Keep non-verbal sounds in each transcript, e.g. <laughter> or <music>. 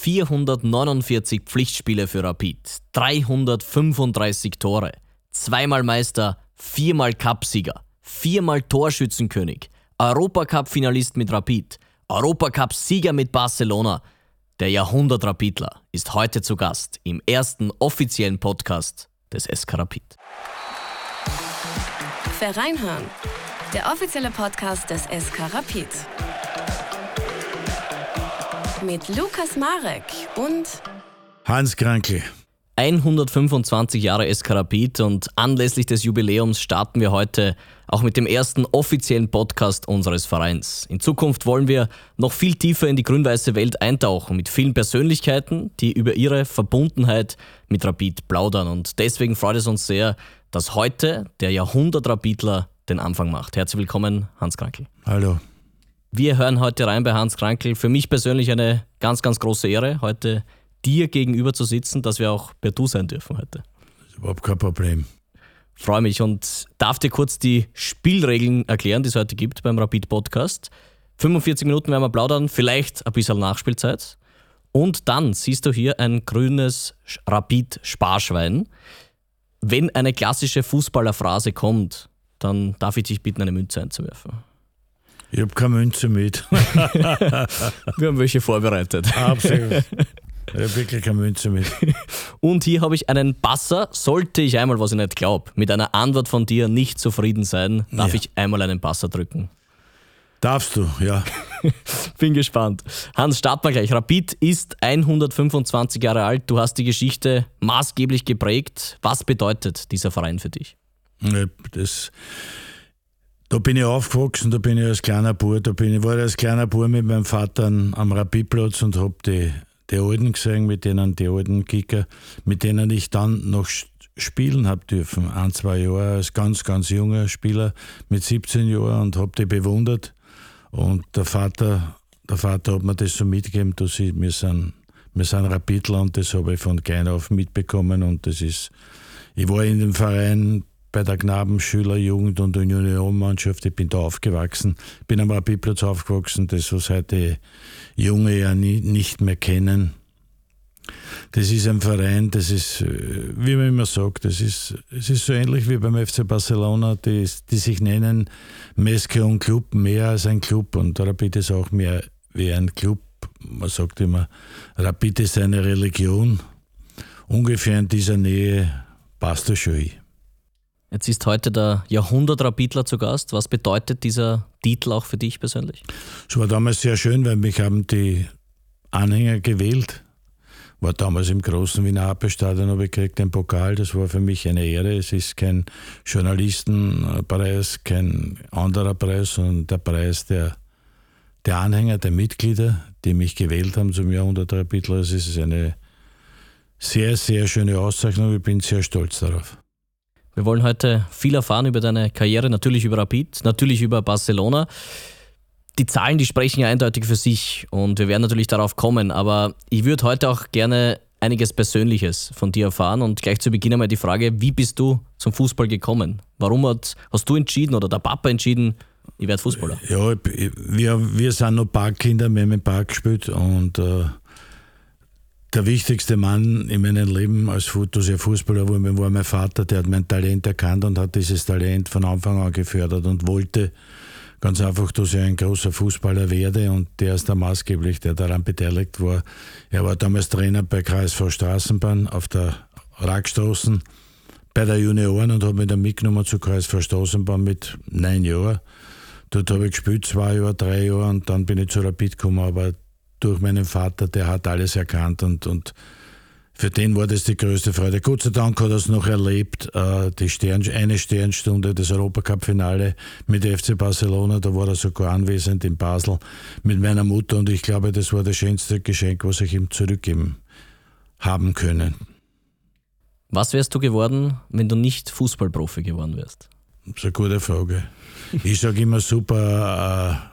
449 Pflichtspiele für Rapid, 335 Tore, zweimal Meister, viermal Cupsieger, viermal Torschützenkönig, Europacup-Finalist mit Rapid, Europacup-Sieger mit Barcelona. Der Jahrhundert-Rapidler ist heute zu Gast im ersten offiziellen Podcast des SK Rapid. Vereinhören, der offizielle Podcast des SK Rapid mit Lukas Marek und Hans Krankel. 125 Jahre Eskarapit und anlässlich des Jubiläums starten wir heute auch mit dem ersten offiziellen Podcast unseres Vereins. In Zukunft wollen wir noch viel tiefer in die grün-weiße Welt eintauchen mit vielen Persönlichkeiten, die über ihre Verbundenheit mit Rapid plaudern. Und deswegen freut es uns sehr, dass heute der Jahrhundert-Rapidler den Anfang macht. Herzlich willkommen, Hans Krankel. Hallo. Wir hören heute rein bei Hans Krankel. Für mich persönlich eine ganz, ganz große Ehre, heute dir gegenüber zu sitzen, dass wir auch per Du sein dürfen heute. Das ist überhaupt kein Problem. Freue mich und darf dir kurz die Spielregeln erklären, die es heute gibt beim Rapid Podcast. 45 Minuten werden wir plaudern, vielleicht ein bisschen Nachspielzeit. Und dann siehst du hier ein grünes Rapid-Sparschwein. Wenn eine klassische Fußballerphrase kommt, dann darf ich dich bitten, eine Münze einzuwerfen. Ich habe keine Münze mit. <laughs> Wir haben welche vorbereitet. Absolut. <laughs> Ich habe wirklich keine Münze mit. Und hier habe ich einen Passer. Sollte ich einmal, was ich nicht glaube, mit einer Antwort von dir nicht zufrieden sein, darf Ja. ich einmal einen Passer drücken. Darfst du, ja. <laughs> Bin gespannt. Hans, starten wir gleich. Rapid ist 125 Jahre alt. Du hast die Geschichte maßgeblich geprägt. Was bedeutet dieser Verein für dich? Das, da bin ich aufgewachsen, da bin ich als kleiner Bub, da bin ich, war ich als kleiner Bub mit meinem Vater am Rapidplatz und habe die, die Alten gesehen, mit denen, die alten Kicker, mit denen ich dann noch spielen habe dürfen. Ein, zwei Jahre als ganz, ganz junger Spieler mit 17 Jahren und habe die bewundert. Und der Vater, der Vater hat mir das so mitgegeben, dass ich, wir sind, wir sind Rapidler und das habe ich von klein auf mitbekommen und das ist, ich war in dem Verein bei der Knabenschüler, Jugend und Juniorenmannschaft. Ich bin da aufgewachsen, bin am Rapidplatz aufgewachsen, das was heute Junge ja nie, nicht mehr kennen. Das ist ein Verein, das ist, äh, wie man immer sagt, das ist, es ist so ähnlich wie beim FC Barcelona, die, die sich nennen Meske und Club mehr als ein Club und Rapid ist auch mehr wie ein Club. Man sagt immer, Rapid ist eine Religion. Ungefähr in dieser Nähe passt das schon hin. Jetzt ist heute der Jahrhundert-Rapidler zu Gast. Was bedeutet dieser Titel auch für dich persönlich? Es war damals sehr schön, weil mich haben die Anhänger gewählt. War damals im großen Wiener Abelstadion, habe ich gekriegt den Pokal. Das war für mich eine Ehre. Es ist kein Journalistenpreis, kein anderer Preis, sondern der Preis der, der Anhänger, der Mitglieder, die mich gewählt haben zum Jahrhundert-Rapidler. Es ist eine sehr, sehr schöne Auszeichnung. Ich bin sehr stolz darauf. Wir wollen heute viel erfahren über deine Karriere, natürlich über Rapid, natürlich über Barcelona. Die Zahlen, die sprechen ja eindeutig für sich und wir werden natürlich darauf kommen, aber ich würde heute auch gerne einiges Persönliches von dir erfahren und gleich zu Beginn einmal die Frage, wie bist du zum Fußball gekommen? Warum hat, hast du entschieden oder der Papa entschieden, ich werde Fußballer? Ja, ich- wir, wir sind noch Parkkinder, wir haben im Park gespielt und äh, der wichtigste Mann in meinem Leben als ich Fußballer war, war mein Vater, der hat mein Talent erkannt und hat dieses Talent von Anfang an gefördert und wollte ganz einfach, dass ich ein großer Fußballer werde und der ist der maßgeblich, der daran beteiligt war. Er war damals Trainer bei KSV Straßenbahn auf der Rackstraßen bei der Junioren und hat mich dann mitgenommen zu KSV Straßenbahn mit neun Jahren. Dort habe ich gespielt, zwei Jahre, drei Jahre und dann bin ich zu Rapid gekommen, aber durch meinen Vater, der hat alles erkannt und, und für den war das die größte Freude. Gott sei Dank hat er es noch erlebt, äh, die Stern, eine Sternstunde, das Europacup-Finale mit FC Barcelona, da war er sogar anwesend in Basel mit meiner Mutter und ich glaube, das war das schönste Geschenk, was ich ihm zurückgeben haben können. Was wärst du geworden, wenn du nicht Fußballprofi geworden wärst? Das ist eine gute Frage. Ich sage immer super, äh,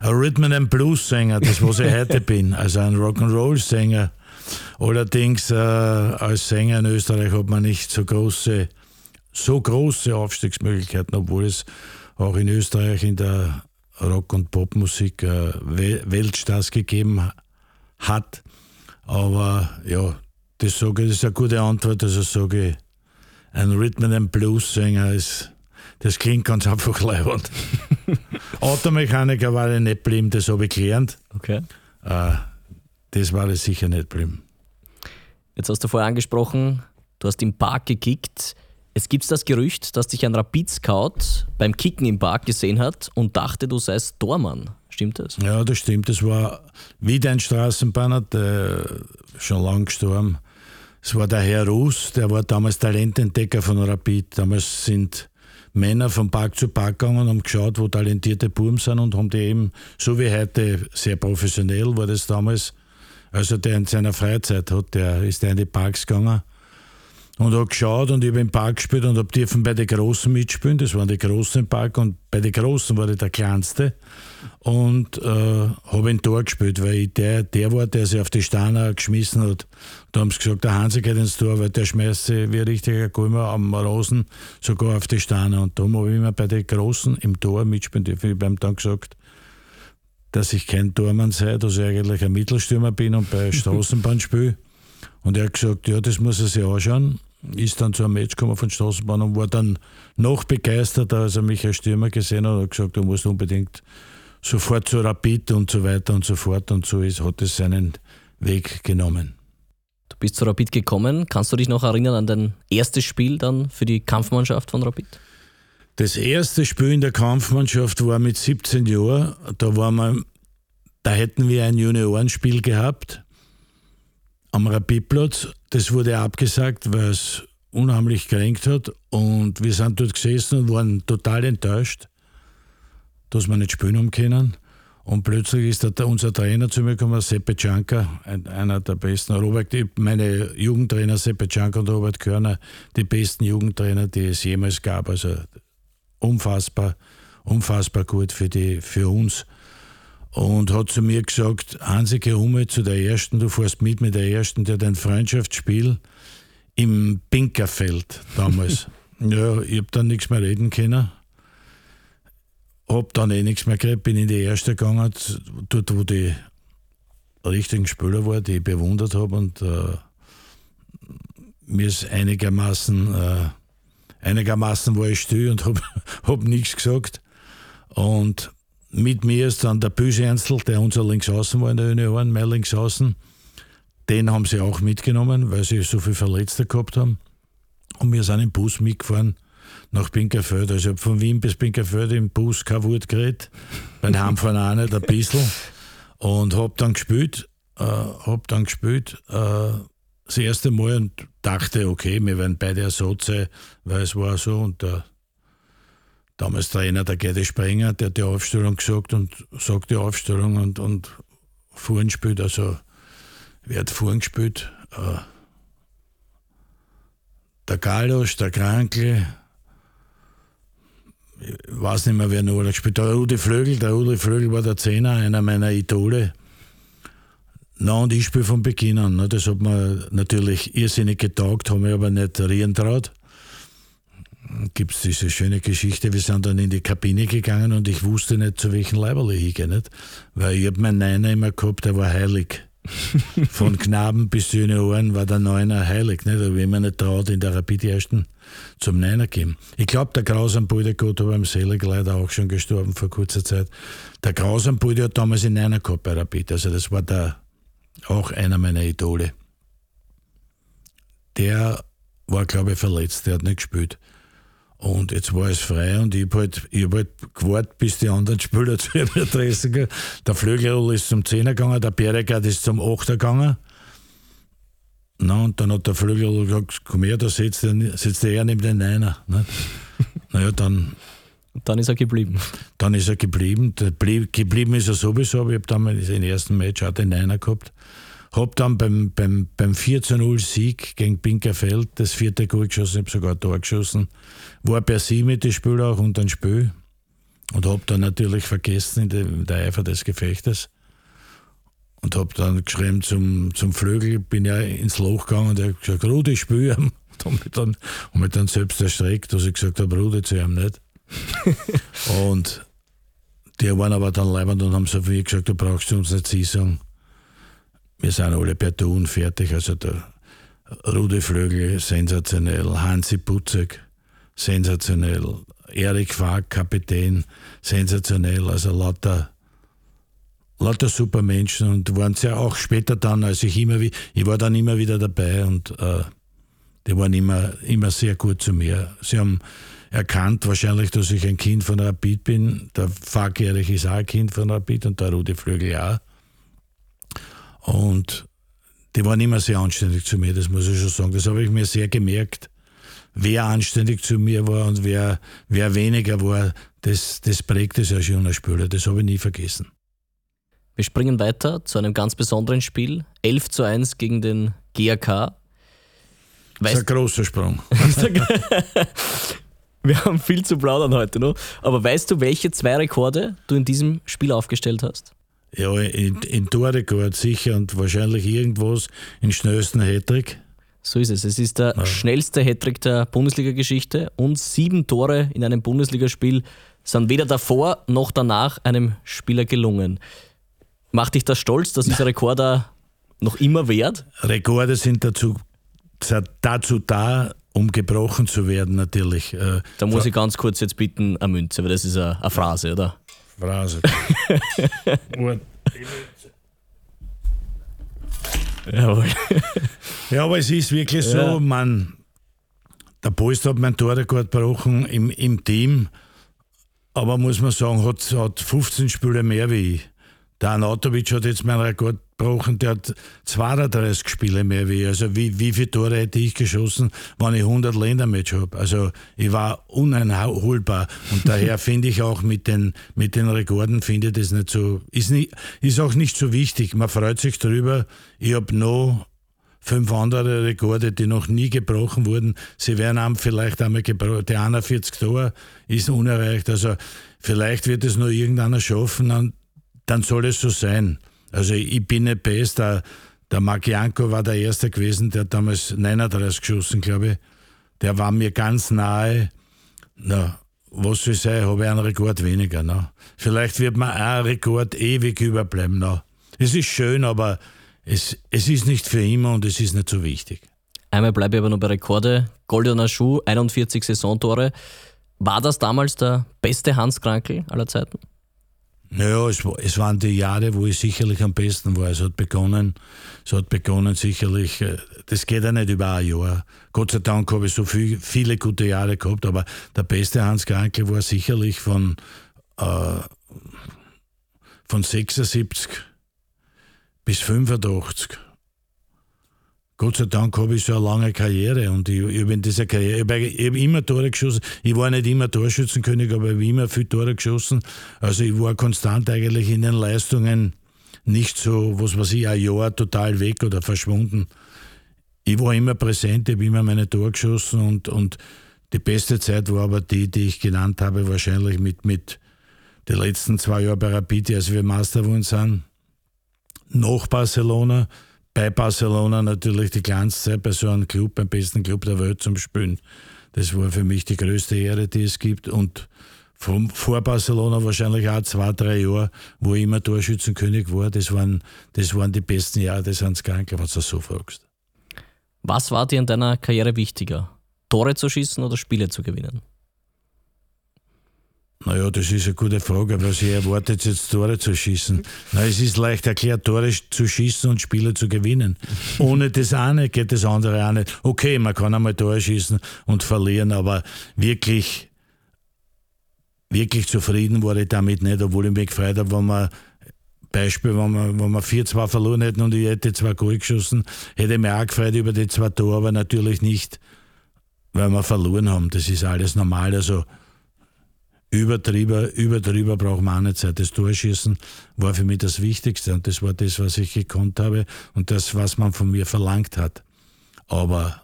ein Rhythm and Blues Sänger, das was ich heute bin, also ein Rock'n'Roll Sänger. Allerdings äh, als Sänger in Österreich hat man nicht so große, so große Aufstiegsmöglichkeiten, obwohl es auch in Österreich in der Rock- und Popmusik äh, We- Weltstars gegeben hat. Aber ja, das sage das ist eine gute Antwort. Also sage ich, ein Rhythm and Blues Sänger ist, das klingt ganz einfach <laughs> leibend. Automechaniker war ich nicht blieben, das habe ich gelernt. Okay. Äh, das war ich sicher nicht blieben. Jetzt hast du vorher angesprochen, du hast im Park gekickt. Es gibt das Gerücht, dass dich ein Rapid-Scout beim Kicken im Park gesehen hat und dachte, du seist Tormann. Stimmt das? Ja, das stimmt. Das war wieder ein Straßenbahner, der schon lang gestorben. Es war der Herr Ruß, der war damals Talententdecker von Rapid. Damals sind Männer von Park zu Park gegangen und haben geschaut, wo talentierte Buben sind und haben die eben, so wie heute, sehr professionell war das damals. Also der in seiner Freizeit hat, der ist der in die Parks gegangen und habe geschaut und ich habe im Park gespielt und habe dürfen bei den Großen mitspielen. Das waren die Großen im Park und bei den Großen war ich der Kleinste und äh, habe ein Tor gespielt, weil der, der war, der sich auf die Steine geschmissen hat. Da haben sie gesagt, der Hansi geht ins Tor, weil der schmeißt sich wie ein richtiger Gulmer am Rosen sogar auf die Steine. Und darum habe ich immer bei den Großen im Tor mitspielen dürfen. Ich habe ihm dann gesagt, dass ich kein Tormann sei, dass ich eigentlich ein Mittelstürmer bin und bei Straßenbahn spiele. <laughs> Und er hat gesagt, ja, das muss er sich anschauen ist dann zu einem Match gekommen von Straßenbahn und war dann noch begeisterter, als er mich als Stürmer gesehen hat und hat gesagt, du musst unbedingt sofort zu Rapid und so weiter und so fort und so ist, hat es seinen Weg genommen. Du bist zu Rapid gekommen. Kannst du dich noch erinnern an dein erstes Spiel dann für die Kampfmannschaft von Rapid? Das erste Spiel in der Kampfmannschaft war mit 17 Jahren. Da, war man, da hätten wir ein Juniorenspiel gehabt am Rapidplatz. Das wurde abgesagt, weil es unheimlich gekränkt hat. Und wir sind dort gesessen und waren total enttäuscht, dass wir nicht spielen haben können. Und plötzlich ist da unser Trainer zu mir gekommen, Seppe Cianca, einer der besten. Robert, meine Jugendtrainer Seppe Cianca und Robert Körner, die besten Jugendtrainer, die es jemals gab. Also unfassbar, unfassbar gut für, die, für uns und hat zu mir gesagt, Hansi, geh um zu der Ersten, du fährst mit mit der Ersten, der hat ein Freundschaftsspiel im Pinkerfeld damals. <laughs> ja, ich habe dann nichts mehr reden können. Hab dann eh nichts mehr gekriegt, bin in die Erste gegangen, dort wo die richtigen Spieler waren, die ich bewundert habe und äh, mir ist einigermaßen, äh, einigermaßen war ich still und habe <laughs> hab nichts gesagt. Und mit mir ist dann der Büsernzel, der unser Linksaußen war in der Junioren, mein Linksaußen. Den haben sie auch mitgenommen, weil sie so viele Verletzte gehabt haben. Und wir sind im Bus mitgefahren nach Pinkerfeld. Also von Wien bis Pinkerfeld im Bus kein Wort geredet. Beim Heimfahren auch nicht ein bisschen. Und hab dann gespielt, äh, hab dann gespielt, äh, das erste Mal und dachte, okay, wir werden beide Ersatz sein, weil es war so und der damals Trainer der Gerde Sprenger, der hat die Aufstellung gesagt und sagt die Aufstellung und, und vorhin gespielt, also wer hat vorhin gespielt? Äh, der Galosch, der Krankel, ich weiß nicht mehr, wer noch gespielt hat. Der Rudi Flögel, der Rudi Flögel war der Zehner, einer meiner Idole. Na, und ich spiele von Beginn an. Ne? Das hat mir natürlich irrsinnig getaugt, habe mich aber nicht reden traut gibt es diese schöne Geschichte, wir sind dann in die Kabine gegangen und ich wusste nicht, zu welchem Leiberl ich gehe? Weil ich habe meinen Neiner immer gehabt, der war heilig. <laughs> Von Knaben bis Junioren war der Neuner heilig, nicht? Aber wenn man nicht traut, in der Rapid ersten zum Neiner gehen. Ich glaube, der Grausam Bulde-Gott war im Selig leider auch schon gestorben vor kurzer Zeit. Der Grausam Bulde hat damals in Neiner gehabt bei Rapid, also das war der, auch einer meiner Idole. Der war, glaube ich, verletzt, der hat nicht gespielt. Und jetzt war es frei und ich habe halt, hab halt gewartet, bis die anderen Spieler <laughs> zu ihrer Adresse gehen. Der Flügel ist zum 10er gegangen, der Beregard ist zum 8er gegangen. Na, und dann hat der Flügel gesagt, komm her, da sitzt, sitzt er neben den Neiner. Ne? naja, dann... Und <laughs> dann ist er geblieben. Dann ist er geblieben. geblieben ist er sowieso, aber ich habe damals im ersten Match auch den Neiner gehabt. Hab dann beim, beim, beim 4-0-Sieg gegen Pinkerfeld das vierte Goal geschossen, habe sogar ein Tor geschossen. War per sie mit dem Spiel auch und ein Spiel. Und hab dann natürlich vergessen in der, in der Eifer des Gefechtes. Und hab dann geschrieben zum, zum Flügel, bin ja ins Loch gegangen und er hat gesagt, Rudi, spiel ihm. <laughs> Und mich dann, und mich dann selbst erstreckt, dass ich gesagt habe, Rudi zu ihm nicht. <laughs> und die waren aber dann leibend und haben so viel gesagt, du brauchst uns nicht sie sagen wir sind alle per Tun fertig. Also der Rudi Flögel, sensationell. Hansi Putzek, sensationell. Erik Fag, Kapitän, sensationell. Also lauter, lauter super Menschen und waren sie ja auch später dann, als ich immer wie, ich war dann immer wieder dabei und äh, die waren immer, immer sehr gut zu mir. Sie haben erkannt wahrscheinlich, dass ich ein Kind von Rapid bin. Der Fag Erich ist auch ein Kind von Rapid und der Rudi Flögel auch. Und die waren immer sehr anständig zu mir, das muss ich schon sagen. Das habe ich mir sehr gemerkt. Wer anständig zu mir war und wer, wer weniger war, das, das prägt es als junger Spieler. Das habe ich nie vergessen. Wir springen weiter zu einem ganz besonderen Spiel. 11 zu 1 gegen den GAK. Weißt, das ist ein großer Sprung. <laughs> Wir haben viel zu plaudern heute noch. Aber weißt du, welche zwei Rekorde du in diesem Spiel aufgestellt hast? Ja, in, in Torrekord sicher und wahrscheinlich irgendwas in schnellsten Hattrick. So ist es. Es ist der ja. schnellste Hattrick der Bundesliga-Geschichte und sieben Tore in einem Bundesligaspiel sind weder davor noch danach einem Spieler gelungen. Macht dich das stolz, dass dieser Rekord noch immer wert? Rekorde sind dazu, dazu da, um gebrochen zu werden, natürlich. Äh, da muss ich ganz kurz jetzt bitten, eine Münze, weil das ist eine, eine Phrase, oder? Phrase. <laughs> Jawohl. Ja, aber es ist wirklich so, ja. man, der Post hat mein Torrekord gebrochen im, im Team, aber muss man sagen, hat, hat 15 Spiele mehr wie ich. Der Anatovic hat jetzt meinen Rekord gebrochen, der hat 32 Spiele mehr wie ich. Also wie, wie viele Tore hätte ich geschossen, wenn ich 100 Ländermatch habe? Also ich war uneinholbar und daher <laughs> finde ich auch mit den, mit den Rekorden, finde ich das nicht so, ist, nicht, ist auch nicht so wichtig. Man freut sich darüber. Ich habe noch fünf andere Rekorde, die noch nie gebrochen wurden. Sie werden vielleicht einmal gebrochen. Der 41 Tor ist unerreicht. Also vielleicht wird es nur irgendeiner schaffen dann soll es so sein. Also ich bin nicht best. Der, der Markianko war der Erste gewesen, der hat damals 39 geschossen, glaube ich. Der war mir ganz nahe. Na, was soll sein, habe ich einen Rekord weniger. Na. Vielleicht wird mir ein Rekord ewig überbleiben. Na. Es ist schön, aber es, es ist nicht für immer und es ist nicht so wichtig. Einmal bleibe ich aber noch bei Rekorde. Goldener Schuh, 41 Saisontore. War das damals der beste Hans Krankel aller Zeiten? Naja, es, es waren die Jahre, wo ich sicherlich am besten war. Es hat begonnen, es hat begonnen sicherlich, äh, das geht ja nicht über ein Jahr. Gott sei Dank habe ich so viel, viele gute Jahre gehabt, aber der beste Hans Kranke war sicherlich von, äh, von 76 bis 85. Gott sei Dank habe ich so eine lange Karriere und ich, ich habe in dieser Karriere, ich habe, immer Tore geschossen. Ich war nicht immer Torschützenkönig, aber ich habe immer viele Tore geschossen. Also ich war konstant eigentlich in den Leistungen nicht so, was weiß ich, ein Jahr total weg oder verschwunden. Ich war immer präsent, ich habe immer meine Tore geschossen und, und die beste Zeit war aber die, die ich genannt habe, wahrscheinlich mit, mit den letzten zwei Jahren bei Rapid, als wir Master geworden sind, nach Barcelona bei Barcelona natürlich die kleinste Zeit bei so einem Club, beim besten Club der Welt zum Spielen. Das war für mich die größte Ehre, die es gibt. Und vom, vor Barcelona wahrscheinlich auch zwei, drei Jahre, wo ich immer Torschützenkönig war. Das waren, das waren die besten Jahre des Hans Kranke, wenn du das so fragst. Was war dir in deiner Karriere wichtiger? Tore zu schießen oder Spiele zu gewinnen? Naja, das ist eine gute Frage, was ihr erwartet, jetzt Tore zu schießen. Na, es ist leicht erklärt, Tore zu schießen und Spiele zu gewinnen. Ohne das eine geht das andere auch nicht. Okay, man kann einmal Tore schießen und verlieren, aber wirklich, wirklich zufrieden war ich damit nicht, obwohl ich mich gefreut habe, wenn man Beispiel, wenn wir, wir 4-2 verloren hätten und ich hätte zwei Goal geschossen, hätte ich mich auch gefreut über die zwei Tore, aber natürlich nicht, weil wir verloren haben. Das ist alles normal. Also über drüber, über drüber braucht man auch nicht Zeit. Das Torschießen war für mich das Wichtigste und das war das, was ich gekonnt habe und das, was man von mir verlangt hat. Aber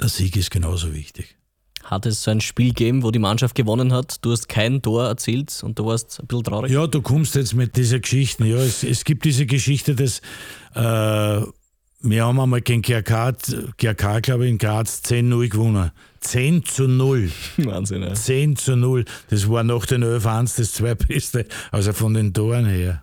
der Sieg ist genauso wichtig. Hat es so ein Spiel gegeben, wo die Mannschaft gewonnen hat? Du hast kein Tor erzielt und du warst ein bisschen traurig? Ja, du kommst jetzt mit dieser Geschichte. Ja, es, es gibt diese Geschichte, dass äh, wir haben einmal gegen GRK, GRK glaube ich, in Graz 10-0 gewonnen. 10 zu 0. <laughs> Wahnsinn, ja. 10 zu 0. Das war nach den 11 1 das zweitbeste, also von den Toren her.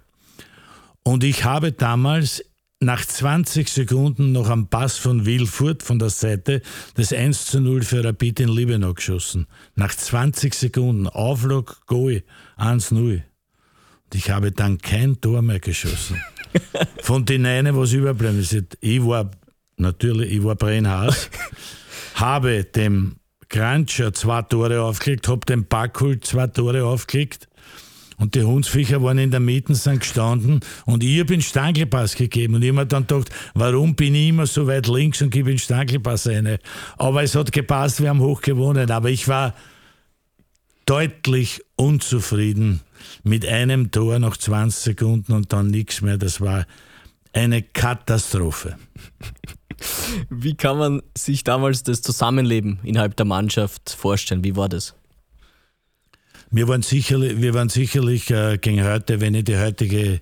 Und ich habe damals nach 20 Sekunden noch am Pass von Wilfurt von der Seite das 1 zu 0 für Rapid in Liebenau geschossen. Nach 20 Sekunden. Auflog, Goal, 1-0. Und ich habe dann kein Tor mehr geschossen. <laughs> <laughs> Von den einen, was überbleiben ist. Ich war, natürlich, ich war brennhaß, <laughs> habe dem Krancher zwei Tore aufgelegt, habe dem Backhult zwei Tore aufgelegt und die Hundsviecher waren in der Mitte, sind gestanden und ich habe den Stankelpass gegeben. Und ich habe mir dann gedacht, warum bin ich immer so weit links und gebe den Stankelpass rein? Aber es hat gepasst, wir haben hoch gewonnen. Aber ich war deutlich unzufrieden mit einem Tor nach 20 Sekunden und dann nichts mehr. Das war eine Katastrophe. Wie kann man sich damals das Zusammenleben innerhalb der Mannschaft vorstellen? Wie war das? Wir waren sicherlich, wir waren sicherlich äh, gegen heute, wenn ich die heutige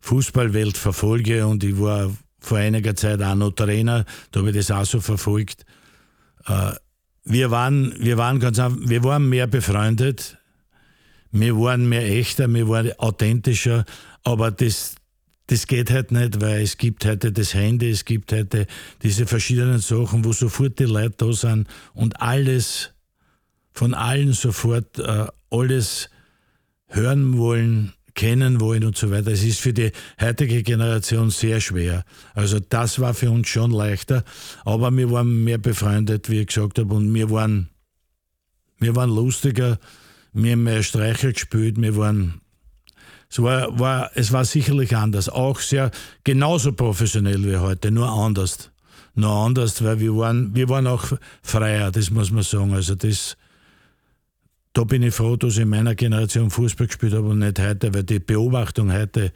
Fußballwelt verfolge und ich war vor einiger Zeit auch noch Trainer, da habe ich das auch so verfolgt. Äh, wir waren, wir waren ganz wir waren mehr befreundet, wir waren mehr echter, wir waren authentischer, aber das, das geht halt nicht, weil es gibt heute das Handy, es gibt heute diese verschiedenen Sachen, wo sofort die Leute da sind und alles von allen sofort äh, alles hören wollen, kennen wollen und so weiter. Es ist für die heutige Generation sehr schwer. Also das war für uns schon leichter, aber wir waren mehr befreundet, wie ich gesagt habe, und wir waren, wir waren lustiger, wir haben mehr Streicher gespielt, wir waren es war, war, es war sicherlich anders, auch sehr genauso professionell wie heute, nur anders. Nur anders, weil wir waren, wir waren auch freier, das muss man sagen. Also das, da bin ich froh, dass ich in meiner Generation Fußball gespielt habe und nicht heute, weil die Beobachtung heute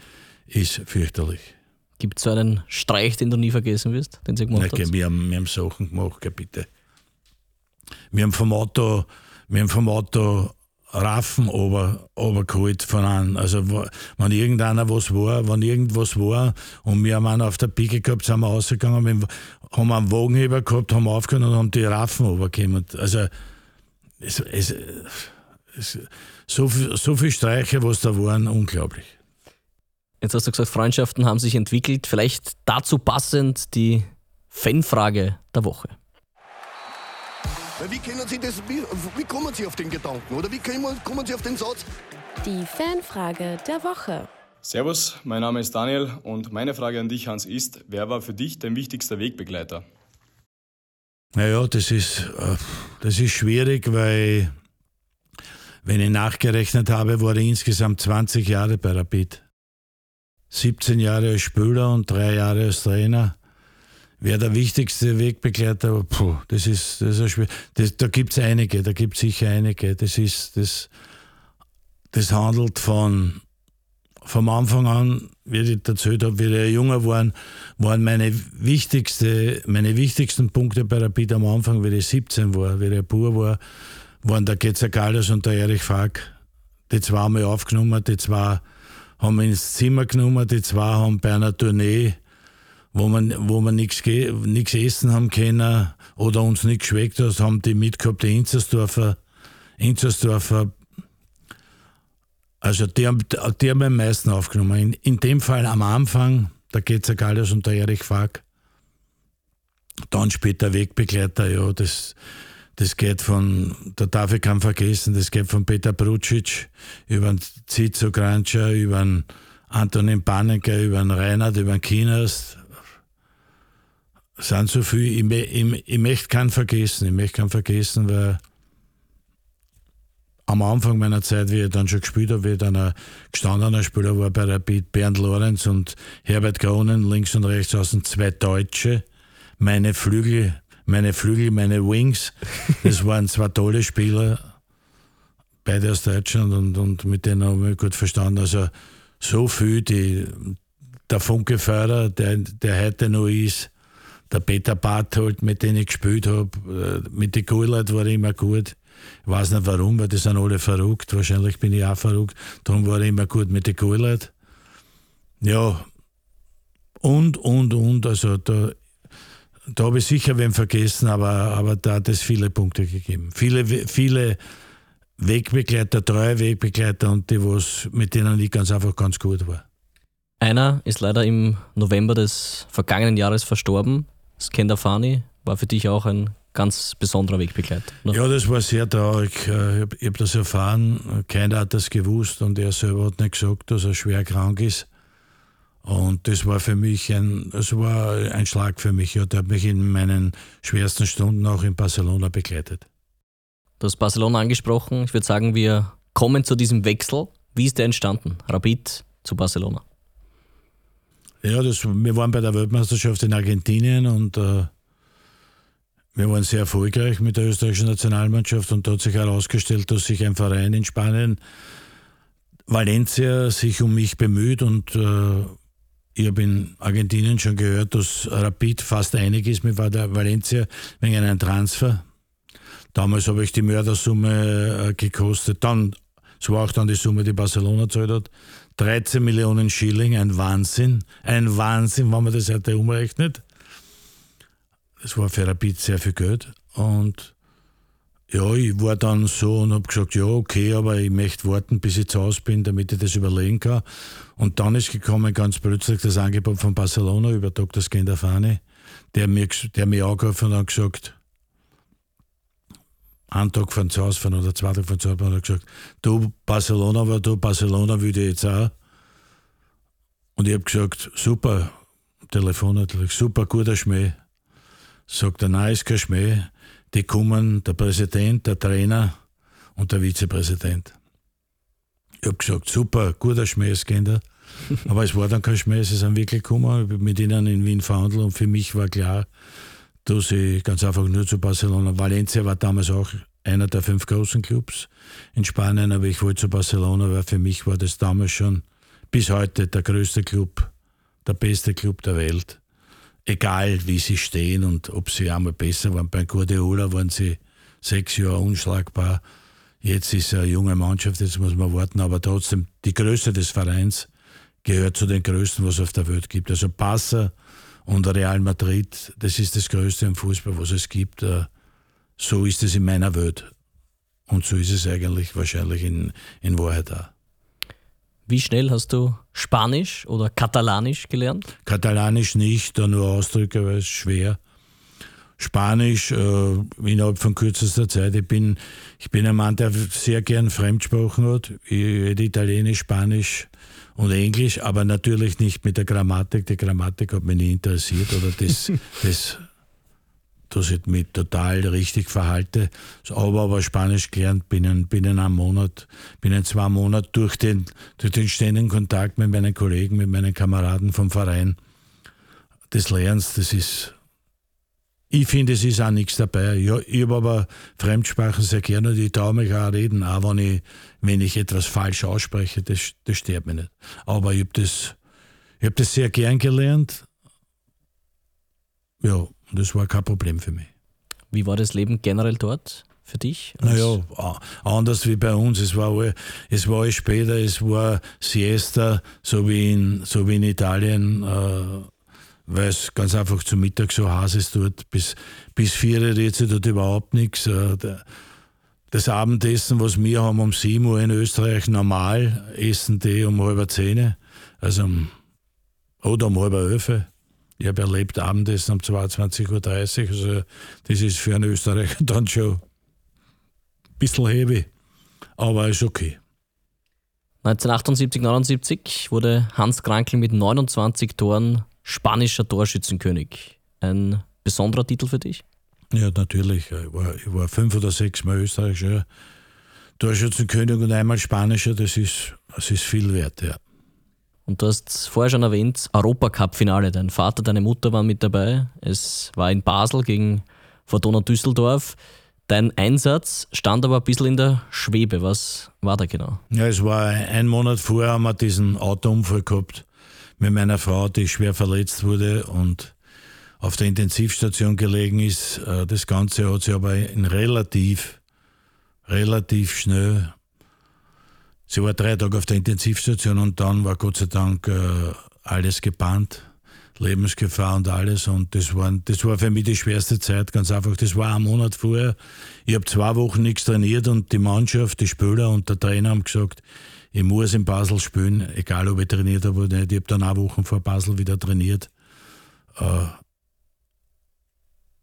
ist fürchterlich. Gibt es so einen Streich, den du nie vergessen wirst, den sie gemacht Nein, wir, haben, wir haben Sachen gemacht, bitte. Wir haben vom Auto, wir haben vom Auto Raffen ober, obergeholt von einem. Also wenn irgendeiner was war, wenn irgendwas war und wir haben einen auf der Pike gehabt, sind wir rausgegangen, haben einen Wagenheber gehabt, haben aufgenommen und haben die Raffen obergekommen. Also es, es, es, so, so viele Streiche, was da waren, unglaublich. Jetzt hast du gesagt, Freundschaften haben sich entwickelt. Vielleicht dazu passend die Fanfrage der Woche. Wie, können Sie das, wie, wie kommen Sie auf den Gedanken oder wie kommen, kommen Sie auf den Satz? Die Fanfrage der Woche. Servus, mein Name ist Daniel und meine Frage an dich, Hans, ist, wer war für dich dein wichtigster Wegbegleiter? Naja, das ist, äh, das ist schwierig, weil, wenn ich nachgerechnet habe, war ich insgesamt 20 Jahre bei Rapid. 17 Jahre als Spieler und drei Jahre als Trainer. Wer der wichtigste Wegbegleiter, puh, das ist, das ist schwer. Das, da gibt es einige, da gibt es sicher einige. Das ist, das, das handelt von vom Anfang an, wie ich erzählt habe, wie ich junger war, waren meine, wichtigste, meine wichtigsten Punkte bei Rapid am Anfang, wie ich 17 war, wie ich pur war, waren der Getzer Gallas und der Erich Fack. Die zwei haben wir aufgenommen, die zwei haben wir ins Zimmer genommen, die zwei haben bei einer Tournee, wo man, wo man nichts essen haben können oder uns nichts geschmeckt hat, haben die mitgehabt, die Inzersdorfer, Inzersdorfer also die haben, die haben am meisten aufgenommen. In, in dem Fall am Anfang, der Getzer Gallius und der Erich Fack. Dann später Wegbegleiter, ja, das, das geht von, da darf ich keinen vergessen, das geht von Peter Brucic über den Zizo Grancher, über den Antonin Panecker, über den Reinhard, über den Kinas. Sind so viele, ich, ich, ich möchte keinen vergessen, ich möchte keinen vergessen, weil am Anfang meiner Zeit, wie ich dann schon gespielt habe, wie ich dann ein gestandener Spieler war bei Rapid, Bernd Lorenz und Herbert Kronen, links und rechts außen zwei Deutsche, meine Flügel, meine Flügel, meine Wings, das waren zwei tolle Spieler, beide aus Deutschland und, und mit denen habe ich gut verstanden. Also so viel, die, der Funke Förder, der, der heute noch ist, der Peter Barthold, mit dem ich gespielt habe, äh, mit den Gullert war ich immer gut. Ich weiß nicht warum, weil die sind alle verrückt. Wahrscheinlich bin ich auch verrückt. Darum war ich immer gut mit den Kohleit. Ja, und, und, und. Also da, da habe ich sicher wen vergessen, aber, aber da hat es viele Punkte gegeben. Viele, viele Wegbegleiter, treue Wegbegleiter und die, was, mit denen ich ganz einfach ganz gut war. Einer ist leider im November des vergangenen Jahres verstorben. Skender Fani war für dich auch ein ganz besonderer Wegbegleiter. Ne? Ja, das war sehr traurig. Äh, ich habe das erfahren, keiner hat das gewusst und er selber hat nicht gesagt, dass er schwer krank ist. Und das war für mich ein, das war ein Schlag für mich. Ja, der hat mich in meinen schwersten Stunden auch in Barcelona begleitet. Du hast Barcelona angesprochen. Ich würde sagen, wir kommen zu diesem Wechsel. Wie ist der entstanden? Rapid zu Barcelona. Ja, das, wir waren bei der Weltmeisterschaft in Argentinien und äh, wir waren sehr erfolgreich mit der österreichischen Nationalmannschaft und da hat sich herausgestellt, dass sich ein Verein in Spanien, Valencia, sich um mich bemüht und äh, ich habe in Argentinien schon gehört, dass Rapid fast einig ist mit Valencia wegen einem Transfer. Damals habe ich die Mördersumme äh, gekostet. Dann, es war auch dann die Summe, die Barcelona zahlt hat. 13 Millionen Schilling, ein Wahnsinn. Ein Wahnsinn, wenn man das heute umrechnet. Das war für Rapid sehr viel Geld. Und ja, ich war dann so und habe gesagt, ja, okay, aber ich möchte warten, bis ich zu Hause bin, damit ich das überlegen kann. Und dann ist gekommen ganz plötzlich das Angebot von Barcelona über Dr. Scandafani, der mir, der mir angerufen und hat gesagt, einen Tag von zu Hause fahren oder zwei Tage von zu Hause fahren, hat gesagt, du Barcelona, aber du Barcelona würde ich jetzt auch. Und ich habe gesagt, super, Telefon natürlich, super, guter Schmäh. Sagt er, nein, ist kein Schmäh die kommen, der Präsident, der Trainer und der Vizepräsident. Ich habe gesagt, super, guter Schmäß, Kinder. <laughs> Aber es war dann kein Schmäß, sie sind wirklich gekommen. Ich bin mit ihnen in Wien verhandelt und für mich war klar, dass ich ganz einfach nur zu Barcelona. Valencia war damals auch einer der fünf großen Clubs in Spanien, aber ich wollte zu Barcelona, weil für mich war das damals schon bis heute der größte Club, der beste Club der Welt egal wie sie stehen und ob sie einmal besser waren. Bei Guardiola waren sie sechs Jahre unschlagbar. Jetzt ist er eine junge Mannschaft, jetzt muss man warten, aber trotzdem, die Größe des Vereins gehört zu den größten, was es auf der Welt gibt. Also Barca und Real Madrid, das ist das Größte im Fußball, was es gibt. Äh, so ist es in meiner Welt. Und so ist es eigentlich wahrscheinlich in, in Wahrheit auch. Wie schnell hast du Spanisch oder Katalanisch gelernt? Katalanisch nicht, da nur Ausdrücke, weil es schwer. Spanisch äh, innerhalb von kürzester Zeit. Ich bin, ich bin ein Mann, der sehr gern Fremdsprachen hat. Ich rede Italienisch, Spanisch und Englisch, aber natürlich nicht mit der Grammatik. Die Grammatik hat mich nie interessiert oder das, <laughs> das dass ich mich total richtig verhalte. Aber aber Spanisch gelernt binnen, binnen einem Monat, binnen zwei Monaten durch den, durch den ständigen Kontakt mit meinen Kollegen, mit meinen Kameraden vom Verein. Des Lernens, das ist, ich finde, es ist auch nichts dabei. Ja, ich habe aber Fremdsprachen sehr gerne und ich traue mich auch reden, auch wenn ich, wenn ich etwas falsch ausspreche, das, das stört mich nicht. Aber ich habe das, ich hab das sehr gern gelernt. Ja, das war kein Problem für mich. Wie war das Leben generell dort für dich? Naja, anders wie bei uns. Es war, es war alles später, es war Siesta, so wie in, so wie in Italien, äh, weil es ganz einfach zum Mittag so heiß ist dort. Bis, bis vier redet sich dort überhaupt nichts. Äh, das Abendessen, was wir haben um 7 Uhr in Österreich normal, essen die um halb zehn. Also um, oder um halb elf. Ich habe erlebt Abendessen um 22.30 Uhr. Also das ist für einen Österreicher <laughs> dann schon ein bisschen heavy. Aber ist okay. 1978, 79 wurde Hans Krankel mit 29 Toren spanischer Torschützenkönig. Ein besonderer Titel für dich? Ja, natürlich. Ich war, ich war fünf oder sechs Mal österreichischer Torschützenkönig und einmal spanischer. Das ist, das ist viel wert, ja. Und du hast vorher schon erwähnt, Europacup-Finale. Dein Vater, deine Mutter waren mit dabei. Es war in Basel gegen Fortuna Düsseldorf. Dein Einsatz stand aber ein bisschen in der Schwebe. Was war da genau? Ja, es war ein Monat vorher haben wir diesen Autounfall gehabt mit meiner Frau, die schwer verletzt wurde und auf der Intensivstation gelegen ist. Äh, das Ganze hat sich aber in relativ, relativ schnell Sie war drei Tage auf der Intensivstation und dann war Gott sei Dank äh, alles gebannt. Lebensgefahr und alles. Und das war, das war für mich die schwerste Zeit, ganz einfach. Das war ein Monat vorher. Ich habe zwei Wochen nichts trainiert und die Mannschaft, die Spieler und der Trainer haben gesagt, ich muss in Basel spielen, egal ob ich trainiert habe oder nicht. Ich habe dann auch Wochen vor Basel wieder trainiert. Äh,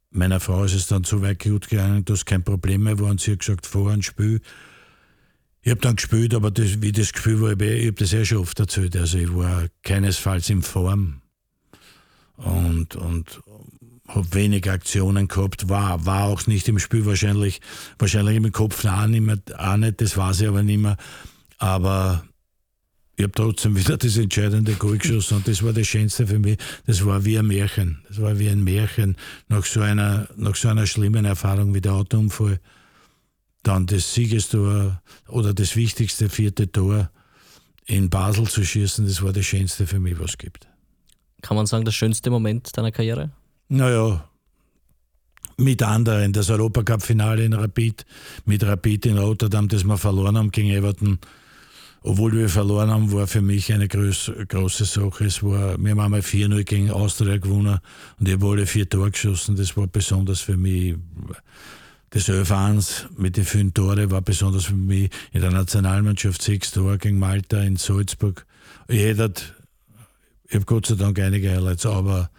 meiner Frau ist es dann so weit gut gegangen, dass kein Problem mehr war und sie hat gesagt, vor ein Spiel. Ich habe dann gespielt, aber das, wie das Gefühl war, ich habe das ja schon oft erzählt. Also ich war keinesfalls in Form und, und habe wenig Aktionen gehabt, war, war auch nicht im Spiel wahrscheinlich, wahrscheinlich im Kopf auch nicht, mehr, auch nicht, das weiß ich aber nicht mehr. Aber ich habe trotzdem wieder das entscheidende Goal geschossen und das war das Schönste für mich. Das war wie ein Märchen. Das war wie ein Märchen nach so einer, nach so einer schlimmen Erfahrung wie der Autounfall. Dann das Siegestor oder das wichtigste vierte Tor in Basel zu schießen, das war das Schönste für mich, was es gibt. Kann man sagen, der schönste Moment deiner Karriere? Naja, mit anderen. Das Europacup-Finale in Rapid, mit Rapid in Rotterdam, das wir verloren haben gegen Everton. Obwohl wir verloren haben, war für mich eine groß, große Sache. Es war, wir haben einmal 4-0 gegen Austria gewonnen und ich habe alle vier Tore geschossen. Das war besonders für mich. Das 11-1 mit den fünf Tore war besonders für mich. In der Nationalmannschaft sechs Tore gegen Malta in Salzburg. Ich hätte, ich habe Gott sei Dank einige Highlights, aber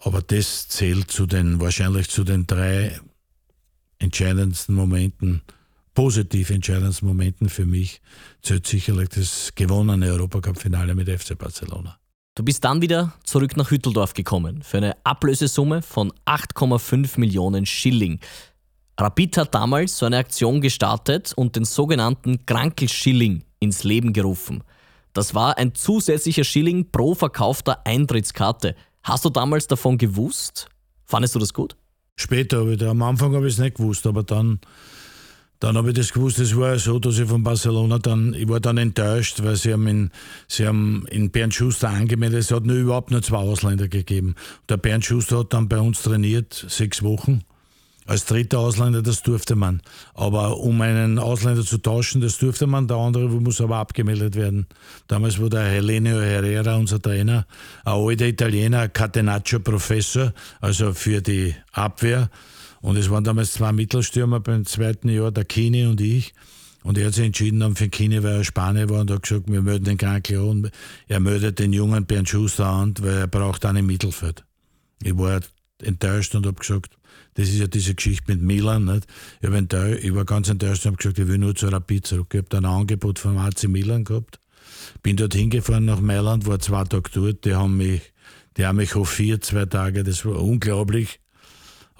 aber das zählt zu den, wahrscheinlich zu den drei entscheidendsten Momenten, positiv entscheidendsten Momenten für mich, zählt sicherlich das gewonnene Europacup-Finale mit FC Barcelona. Du bist dann wieder zurück nach Hütteldorf gekommen für eine Ablösesumme von 8,5 Millionen Schilling. Rapid hat damals so eine Aktion gestartet und den sogenannten Krankel-Schilling ins Leben gerufen. Das war ein zusätzlicher Schilling pro verkaufter Eintrittskarte – Hast du damals davon gewusst? Fandest du das gut? Später habe ich da, am Anfang habe ich es nicht gewusst, aber dann, dann habe ich das gewusst. Es war so, dass ich von Barcelona dann, ich war dann enttäuscht, weil sie haben in, sie haben in Bernd Schuster angemeldet, es hat nur überhaupt nur zwei Ausländer gegeben. Der Bernd Schuster hat dann bei uns trainiert, sechs Wochen als dritter Ausländer, das durfte man. Aber um einen Ausländer zu tauschen, das durfte man. Der andere muss aber abgemeldet werden. Damals war der Helenio Herrera unser Trainer, ein alter Italiener, Catenaccio-Professor, also für die Abwehr. Und es waren damals zwei Mittelstürmer beim zweiten Jahr, der Kini und ich. Und er hat sich entschieden dann für Kini, weil er Spanier war und hat gesagt, wir melden den Krankel an. Er meldet den jungen Bernd Schuster an, weil er braucht einen im Mittelfeld. Ich war enttäuscht und habe gesagt, das ist ja diese Geschichte mit Milan. Nicht? Ich, ich war ganz enttäuscht und habe gesagt, ich will nur zur Rapid zurück. Ich habe dann ein Angebot vom AC Milan gehabt. Bin dort hingefahren nach Mailand, war zwei Tage dort. Die haben mich, die haben mich hofiert, zwei Tage. Das war unglaublich.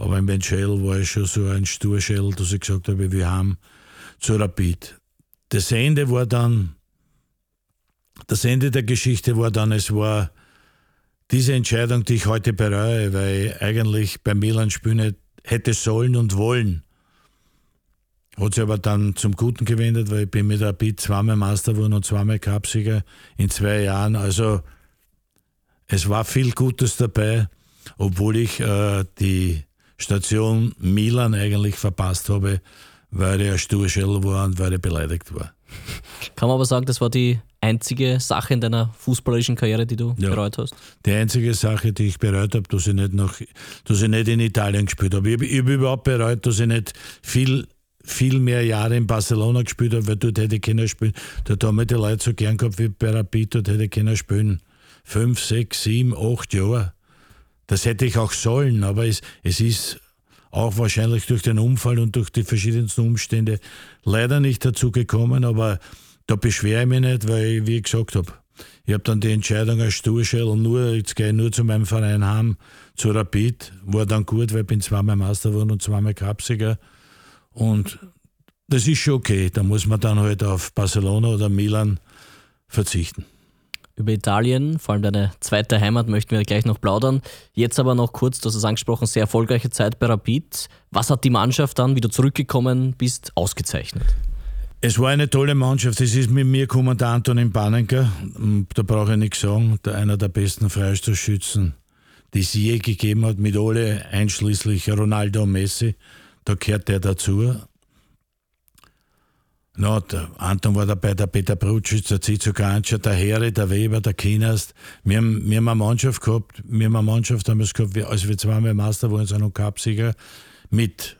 Aber im Benchell war ich schon so ein Sturschell, dass ich gesagt habe, wir haben zur Rapid. Das Ende war dann, das Ende der Geschichte war dann, es war diese Entscheidung, die ich heute bereue, weil ich eigentlich bei Milan spielen hätte sollen und wollen. Hat sich aber dann zum Guten gewendet, weil ich bin mit Rapid zweimal Meister geworden und zweimal Cupsieger in zwei Jahren. Also es war viel Gutes dabei, obwohl ich äh, die Station Milan eigentlich verpasst habe, weil er Sturschell war und weil er beleidigt war. Kann man aber sagen, das war die einzige Sache in deiner fußballerischen Karriere, die du ja. bereut hast? Die einzige Sache, die ich bereut habe, dass ich nicht, nach, dass ich nicht in Italien gespielt habe. Ich, ich habe überhaupt bereut, dass ich nicht viel viel mehr Jahre in Barcelona gespielt habe, weil dort hätte ich können spielen. Dort haben wir die Leute so gern gehabt wie bei Rapid, dort hätte ich können spielen. Fünf, sechs, sieben, acht Jahre. Das hätte ich auch sollen, aber es, es ist auch wahrscheinlich durch den Unfall und durch die verschiedensten Umstände leider nicht dazu gekommen, aber da beschwere ich mich nicht, weil ich, wie ich gesagt habe, ich habe dann die Entscheidung als Sturschell nur, jetzt gehe ich nur zu meinem Verein heim, zu Rapid, war dann gut, weil ich bin zweimal Meister geworden und zweimal Cupsieger und das ist schon okay, da muss man dann halt auf Barcelona oder Milan verzichten. Über Italien, vor allem deine zweite Heimat, möchten wir gleich noch plaudern. Jetzt aber noch kurz, du hast es angesprochen, sehr erfolgreiche Zeit bei Rapid. Was hat die Mannschaft dann, wie du zurückgekommen bist, ausgezeichnet? Es war eine tolle Mannschaft. Es ist mit mir gekommen der Antonin Panenka. Da brauche ich nichts sagen. Einer der besten Freistoßschützen, die es je gegeben hat, mit alle, einschließlich Ronaldo und Messi. Da gehört der dazu. No, der Anton war dabei, der Peter Brutschitz, der Zizo Ganscher, der Heri, der Weber, der Kinast. Wir haben, wir haben eine Mannschaft gehabt, wir haben eine Mannschaft wir gehabt, als wir zweimal Meister wurden, sind und Cupsieger, mit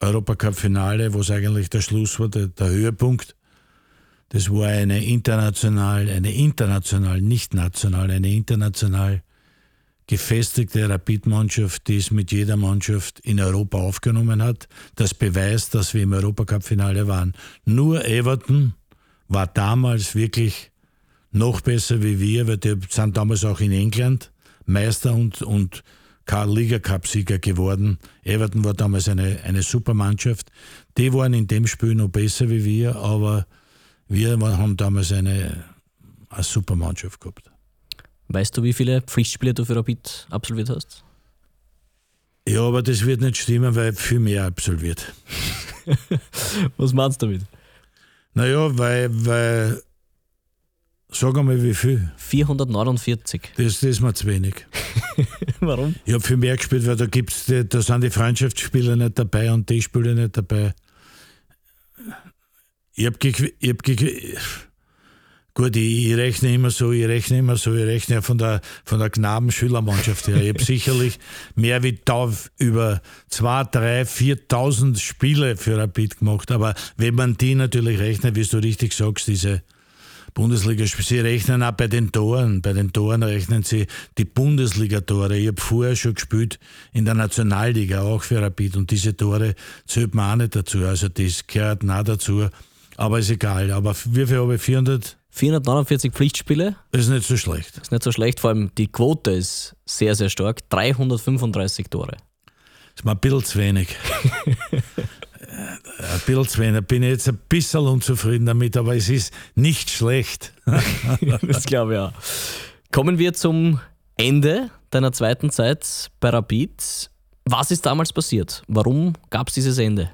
Europacup-Finale, wo es eigentlich der Schluss war, der, der, Höhepunkt. Das war eine international, eine international, nicht national, eine international gefestigte Rapid-Mannschaft, die es mit jeder Mannschaft in Europa aufgenommen hat. Das beweist, dass wir im Europacup-Finale waren. Nur Everton war damals wirklich noch besser wie wir, weil die sind damals auch in England Meister und, und Liga Cup-Sieger geworden. Everton war damals eine, eine super Mannschaft. Die waren in dem Spiel noch besser wie wir, aber wir haben damals eine, eine super Mannschaft gehabt. Weißt du, wie viele Pflichtspiele du für Rapid absolviert hast? Ja, aber das wird nicht stimmen, weil viel mehr absolviert. <laughs> Was meinst du damit? Naja, weil, weil Sag einmal, wie viel? 449. Das, das ist mir zu wenig. <laughs> Warum? Ich habe viel mehr gespielt, weil da, gibt's die, da sind die Freundschaftsspieler nicht dabei und die Spieler nicht dabei. Ich habe hab Gut, ich, ich, rechne immer so, ich rechne immer so, ich rechne ja von der, von der Knabenschülermannschaft her. Ich habe <laughs> sicherlich mehr wie über 2.000, 3.000, 4.000 Spiele für Rapid gemacht. Aber wenn man die natürlich rechnet, wie du richtig sagst, diese Bundesliga, sie rechnen auch bei den Toren. Bei den Toren rechnen sie die Bundesliga-Tore. Ich habe vorher schon gespielt in der Nationalliga, auch für Rapid. Und diese Tore zählt man auch nicht dazu. Also das gehört auch dazu. Aber ist egal. Aber wie viel habe ich? 400? 449 Pflichtspiele. Das ist nicht so schlecht. Das ist nicht so schlecht, vor allem die Quote ist sehr, sehr stark. 335 Tore. Das ist mir ein bisschen zu wenig. <laughs> ein bisschen zu wenig. Bin ich jetzt ein bisschen unzufrieden damit, aber es ist nicht schlecht. <laughs> das glaube ich auch. Kommen wir zum Ende deiner zweiten Zeit bei Rapid. Was ist damals passiert? Warum gab es dieses Ende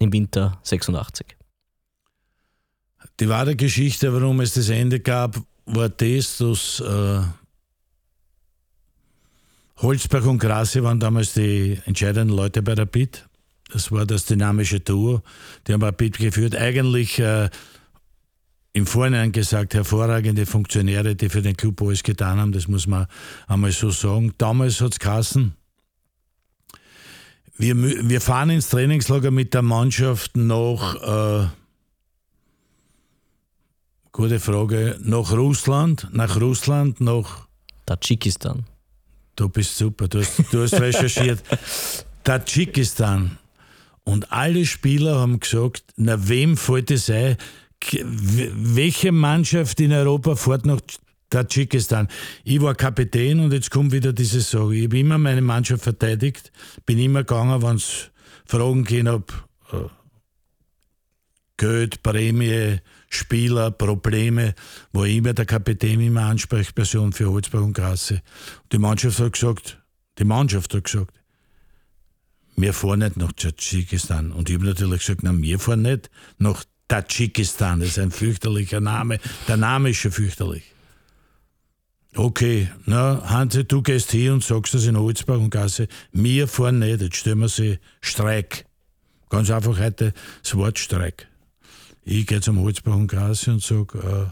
im Winter 86? Die wahre Geschichte, warum es das Ende gab, war das, dass äh, Holzberg und Grasse waren damals die entscheidenden Leute bei Rapid. Das war das dynamische Duo. Die haben Rapid geführt. Eigentlich äh, im Vorhinein gesagt, hervorragende Funktionäre, die für den Club alles getan haben. Das muss man einmal so sagen. Damals hat es Kassen. Wir, wir fahren ins Trainingslager mit der Mannschaft nach, äh, gute Frage, nach Russland, nach Russland, nach Tadschikistan. Du bist super, du hast, du hast recherchiert. <laughs> Tadschikistan. Und alle Spieler haben gesagt, na wem fällt es ein? Welche Mannschaft in Europa fährt nach Tadschikistan? Ich war Kapitän und jetzt kommt wieder diese Sorge. Ich habe immer meine Mannschaft verteidigt, bin immer gegangen, wenn es Fragen gehen ob äh, Geld, Prämie, Spieler, Probleme, war immer der Kapitän, immer Ansprechperson für Holzbach und Grasse. Die Mannschaft hat gesagt, die Mannschaft hat gesagt, wir fahren nicht nach Tadschikistan. Und ich habe natürlich gesagt, na, wir fahren nicht nach Tadschikistan. Das ist ein fürchterlicher Name. Der Name ist schon fürchterlich. Okay, na, Hansi, du gehst hier und sagst das in Holzbach und Gasse. Wir fahren nicht. Jetzt stellen wir sie Streik. Ganz einfach heute das Wort Streik. Ich gehe zum Holzbach und Gasse und sage, äh,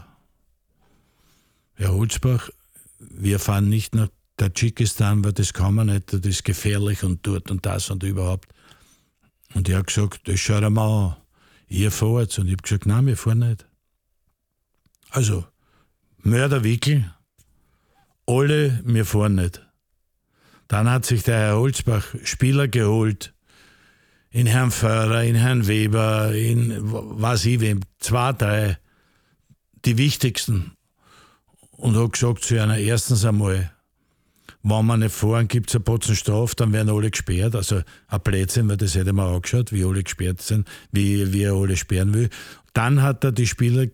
Herr Holzbach, wir fahren nicht nach Tadschikistan, weil das kann man nicht, das ist gefährlich und dort und das und überhaupt. Und er hat gesagt, das schaut mal an. Ihr fahrt. Und ich habe gesagt, nein, wir fahren nicht. Also, Mörderwickel, alle, wir fahren nicht. Dann hat sich der Herr Holzbach Spieler geholt, in Herrn Föhrer, in Herrn Weber, in was ich wem, zwei, drei, die wichtigsten. Und hat gesagt zu einer, erstens einmal, wenn man nicht fahren, gibt es ein Potzen Strafe, dann werden alle gesperrt. Also ein Blödsinn, weil das hätte man angeschaut, wie alle gesperrt sind, wie, wie er alle sperren will. Dann hat er die Spieler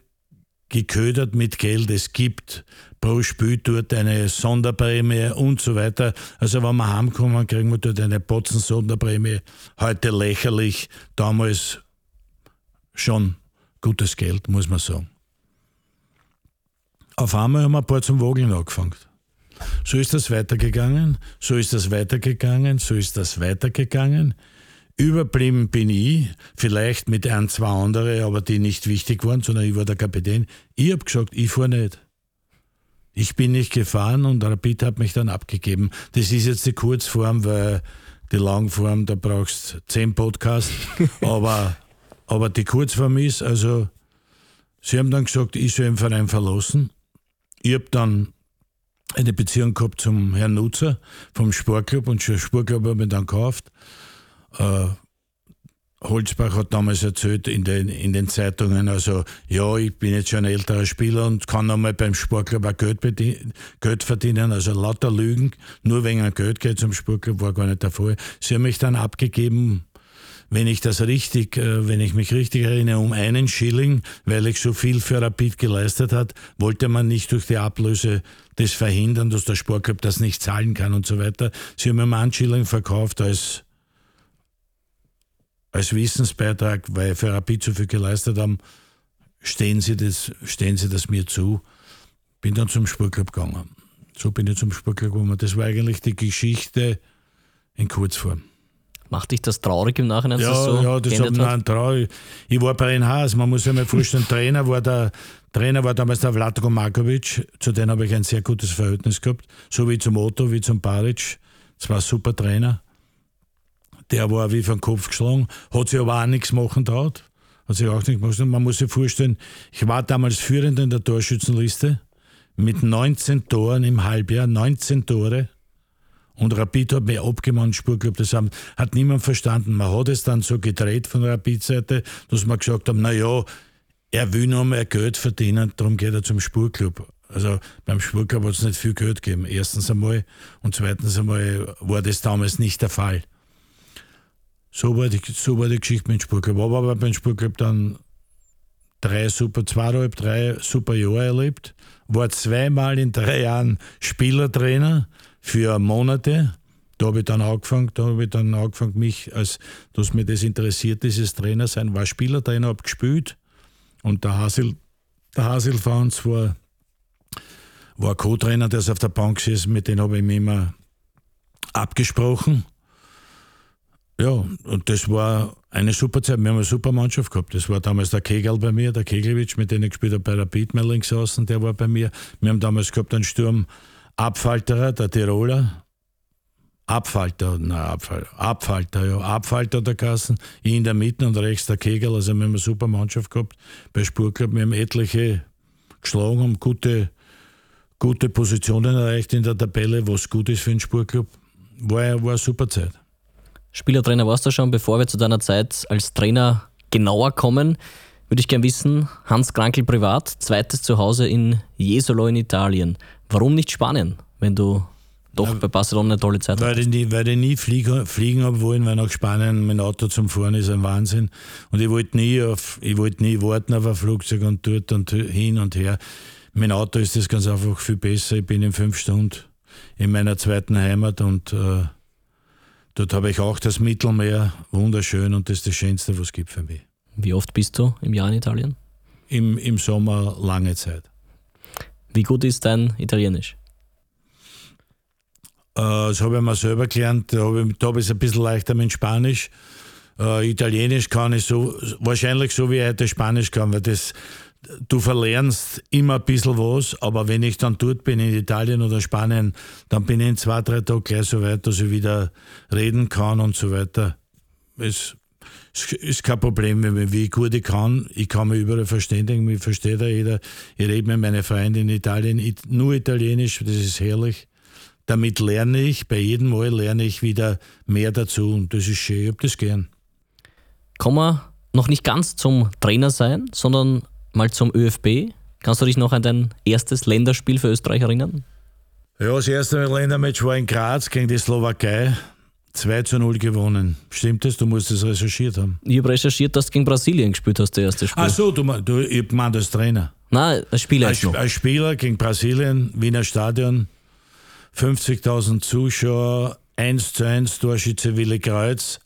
geködert mit Geld. Es gibt pro Spiel dort eine Sonderprämie und so weiter. Also wenn wir heimkommen, kriegen wir dort eine Potzen-Sonderprämie. Heute lächerlich, damals schon gutes Geld, muss man sagen. Auf einmal haben wir ein paar zum Wogeln angefangen. So ist das weitergegangen, so ist das weitergegangen, so ist das weitergegangen. Überblieben bin ich, vielleicht mit ein, zwei andere, aber die nicht wichtig waren, sondern ich war der Kapitän. Ich habe gesagt, ich fahre nicht. Ich bin nicht gefahren und Rapid hat mich dann abgegeben. Das ist jetzt die Kurzform, weil die Langform, da brauchst du zehn Podcasts. <laughs> aber, aber die Kurzform ist, also Sie haben dann gesagt, ich soll den Verein verlassen. Ich habe dann eine Beziehung gehabt zum Herrn Nutzer vom Sportclub und der Sportclub hat mich dann gekauft. Äh, Holzbach hat damals erzählt in den, in den Zeitungen, also ja, ich bin jetzt schon ein älterer Spieler und kann einmal beim Sportclub auch Geld, Geld verdienen, also lauter Lügen, nur wegen Geld geht zum Sportclub, war gar nicht der Fall. Sie haben mich dann abgegeben, wenn ich das richtig, äh, wenn ich mich richtig erinnere, um einen Schilling, weil ich so viel für Rapid geleistet hat, wollte man nicht durch die Ablöse das verhindern, dass der Sportclub das nicht zahlen kann und so weiter. Sie haben mir einen Schilling verkauft als als Wissensbeitrag, weil für Rapid so viel geleistet haben, stehen sie das, stehen sie das mir zu. Bin dann zum Sportclub gegangen. So bin ich zum Sportclub gekommen. Das war eigentlich die Geschichte in Kurzform. Macht dich das traurig im Nachhinein? Ja, so ja, das hat mich traurig. Ich war bei den Haas, man muss sich mal vorstellen, <laughs> Trainer war der Trainer war damals der Vlatko Markovic, zu dem habe ich ein sehr gutes Verhältnis gehabt, so wie zum Otto, wie zum Baric. Das war ein super Trainer der war wie vom Kopf geschlagen, hat sich aber auch nichts machen traut. Hat sich auch nichts gemacht. Man muss sich vorstellen, ich war damals Führender in der Torschützenliste mit 19 Toren im Halbjahr, 19 Tore. Und Rapid hat mir abgemahnt, Spurclub, das haben, hat niemand verstanden. Man hat es dann so gedreht von Rapid-Seite, dass man gesagt haben, na ja, er will nur mehr Geld verdienen, darum geht er zum Spurclub. Also beim Spurclub hat es nicht viel Geld gegeben. Erstens einmal und zweitens einmal war das damals nicht der Fall. So war die, so war die Geschichte mit dem Sportclub. Aber, aber beim Sportclub dann drei super, zweieinhalb, drei super Jahre erlebt. War zweimal in drei Jahren Spielertrainer für Monate. Da habe ich dann angefangen, da habe ich dann angefangen, mich, als, dass mir das interessiert, dieses Trainer sein, war Spielertrainer, habe gespielt. Und der Hasil, der Hasil Fans war, war Co-Trainer, der ist auf der Bank gesessen, mit dem habe ich mich immer abgesprochen. Ja, und das war eine super Zeit. Wir haben eine super Mannschaft gehabt. Das war damals der Kegel bei mir, der Keglewitsch, mit dem ich gespielt habe bei Rapid, mein Linksaußen, der war bei mir. Wir haben damals gehabt einen Sturm Abfalterer, der Tiroler. Abfalter, nein, Abfall, Abfalter, ja, Abfalter der Kassen, ich in der Mitte und rechts der Kegel, also wir haben eine super Mannschaft gehabt bei Spurclub, wir haben etliche geschlagen, haben gute, gute Positionen erreicht in der Tabelle, was gut ist für einen Spurclub, war, war eine super Zeit. Spielertrainer warst du schon, bevor wir zu deiner Zeit als Trainer genauer kommen, würde ich gerne wissen, Hans Krankel privat, zweites Zuhause in Jesolo in Italien. Warum nicht Spanien, wenn du doch bei Barcelona eine tolle Zeit weil Ich nie, weil ich nie fliegen, fliegen habe wollen, weil nach Spanien mein Auto zum Fahren ist ein Wahnsinn. Und ich wollte nie, auf, ich wollte nie warten auf ein Flugzeug und dort und hin und her. Mein Auto ist das ganz einfach viel besser. Ich bin in fünf Stunden in meiner zweiten Heimat und äh, Dort habe ich auch das Mittelmeer, wunderschön und das ist das Schönste, was es gibt für mich. Wie oft bist du im Jahr in Italien? Im, im Sommer lange Zeit. Wie gut ist dein Italienisch? Äh, das habe ich mir selber gelernt. Da habe ich, hab ich es ein bisschen leichter mit Spanisch. Äh, Italienisch kann ich so, wahrscheinlich so wie ich heute Spanisch kann, weil das du verlernst immer ein bisschen was, aber wenn ich dann dort bin, in Italien oder Spanien, dann bin ich in zwei, drei Tagen gleich so weit, dass ich wieder reden kann und so weiter. Es ist kein Problem, wie gut ich kann. Ich kann mich überall verständigen, mich versteht ja jeder. Ich rede mit meinen Freunden in Italien nur Italienisch, das ist herrlich. Damit lerne ich, bei jedem Mal lerne ich wieder mehr dazu und das ist schön, ich habe das gern. Kommen wir noch nicht ganz zum Trainer sein, sondern mal zum ÖFB. Kannst du dich noch an dein erstes Länderspiel für Österreich erinnern? Ja, das erste Ländermatch war in Graz gegen die Slowakei. 2 zu 0 gewonnen. Stimmt das? Du musst das recherchiert haben. Ich habe recherchiert, dass du gegen Brasilien gespielt hast, das erste Spiel. Ach so, du, du ich meine als Trainer. Nein, als Spieler. Als, als Spieler gegen Brasilien, Wiener Stadion, 50.000 Zuschauer, 1 zu 1 Torschütze Willi Kreuz.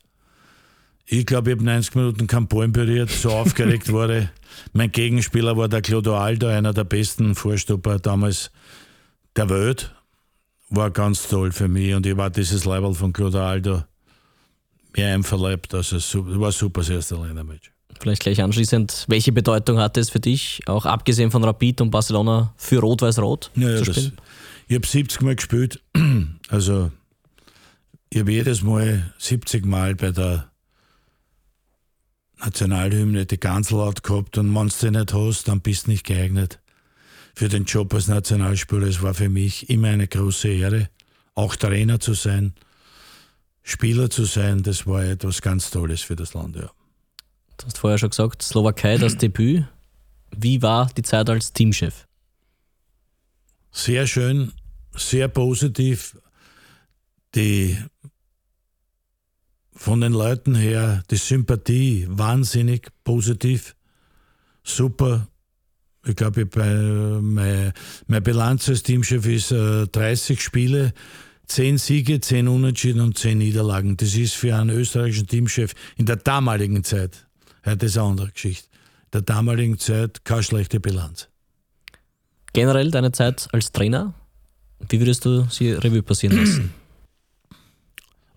Ich glaube, ich habe 90 Minuten keinen Ball berührt, so <laughs> aufgeregt wurde. Mein Gegenspieler war der Clodoaldo, einer der besten Vorstopper damals der Welt. War ganz toll für mich und ich war dieses Level von Clodoaldo mir einverleibt. Also es war super das erste Ländermatch. Vielleicht gleich anschließend, welche Bedeutung hatte es für dich, auch abgesehen von Rapid und Barcelona, für Rot-Weiß-Rot ja, zu spielen? Das, ich habe 70 Mal gespielt. <clears throat> Also ich habe jedes Mal 70 Mal bei der Nationalhymne, die ganz laut gehabt und wenn du nicht hast, dann bist du nicht geeignet für den Job als Nationalspieler. Es war für mich immer eine große Ehre, auch Trainer zu sein, Spieler zu sein. Das war etwas ganz Tolles für das Land. Ja. Du hast vorher schon gesagt, Slowakei das <clears throat> Debüt. Wie war die Zeit als Teamchef? Sehr schön, sehr positiv. Die von den Leuten her die Sympathie wahnsinnig positiv, super. Ich glaube, meine, meine Bilanz als Teamchef ist äh, 30 Spiele, 10 Siege, 10 Unentschieden und 10 Niederlagen. Das ist für einen österreichischen Teamchef in der damaligen Zeit, heute ist eine andere Geschichte, in der damaligen Zeit keine schlechte Bilanz. Generell deine Zeit als Trainer, wie würdest du sie Revue passieren lassen?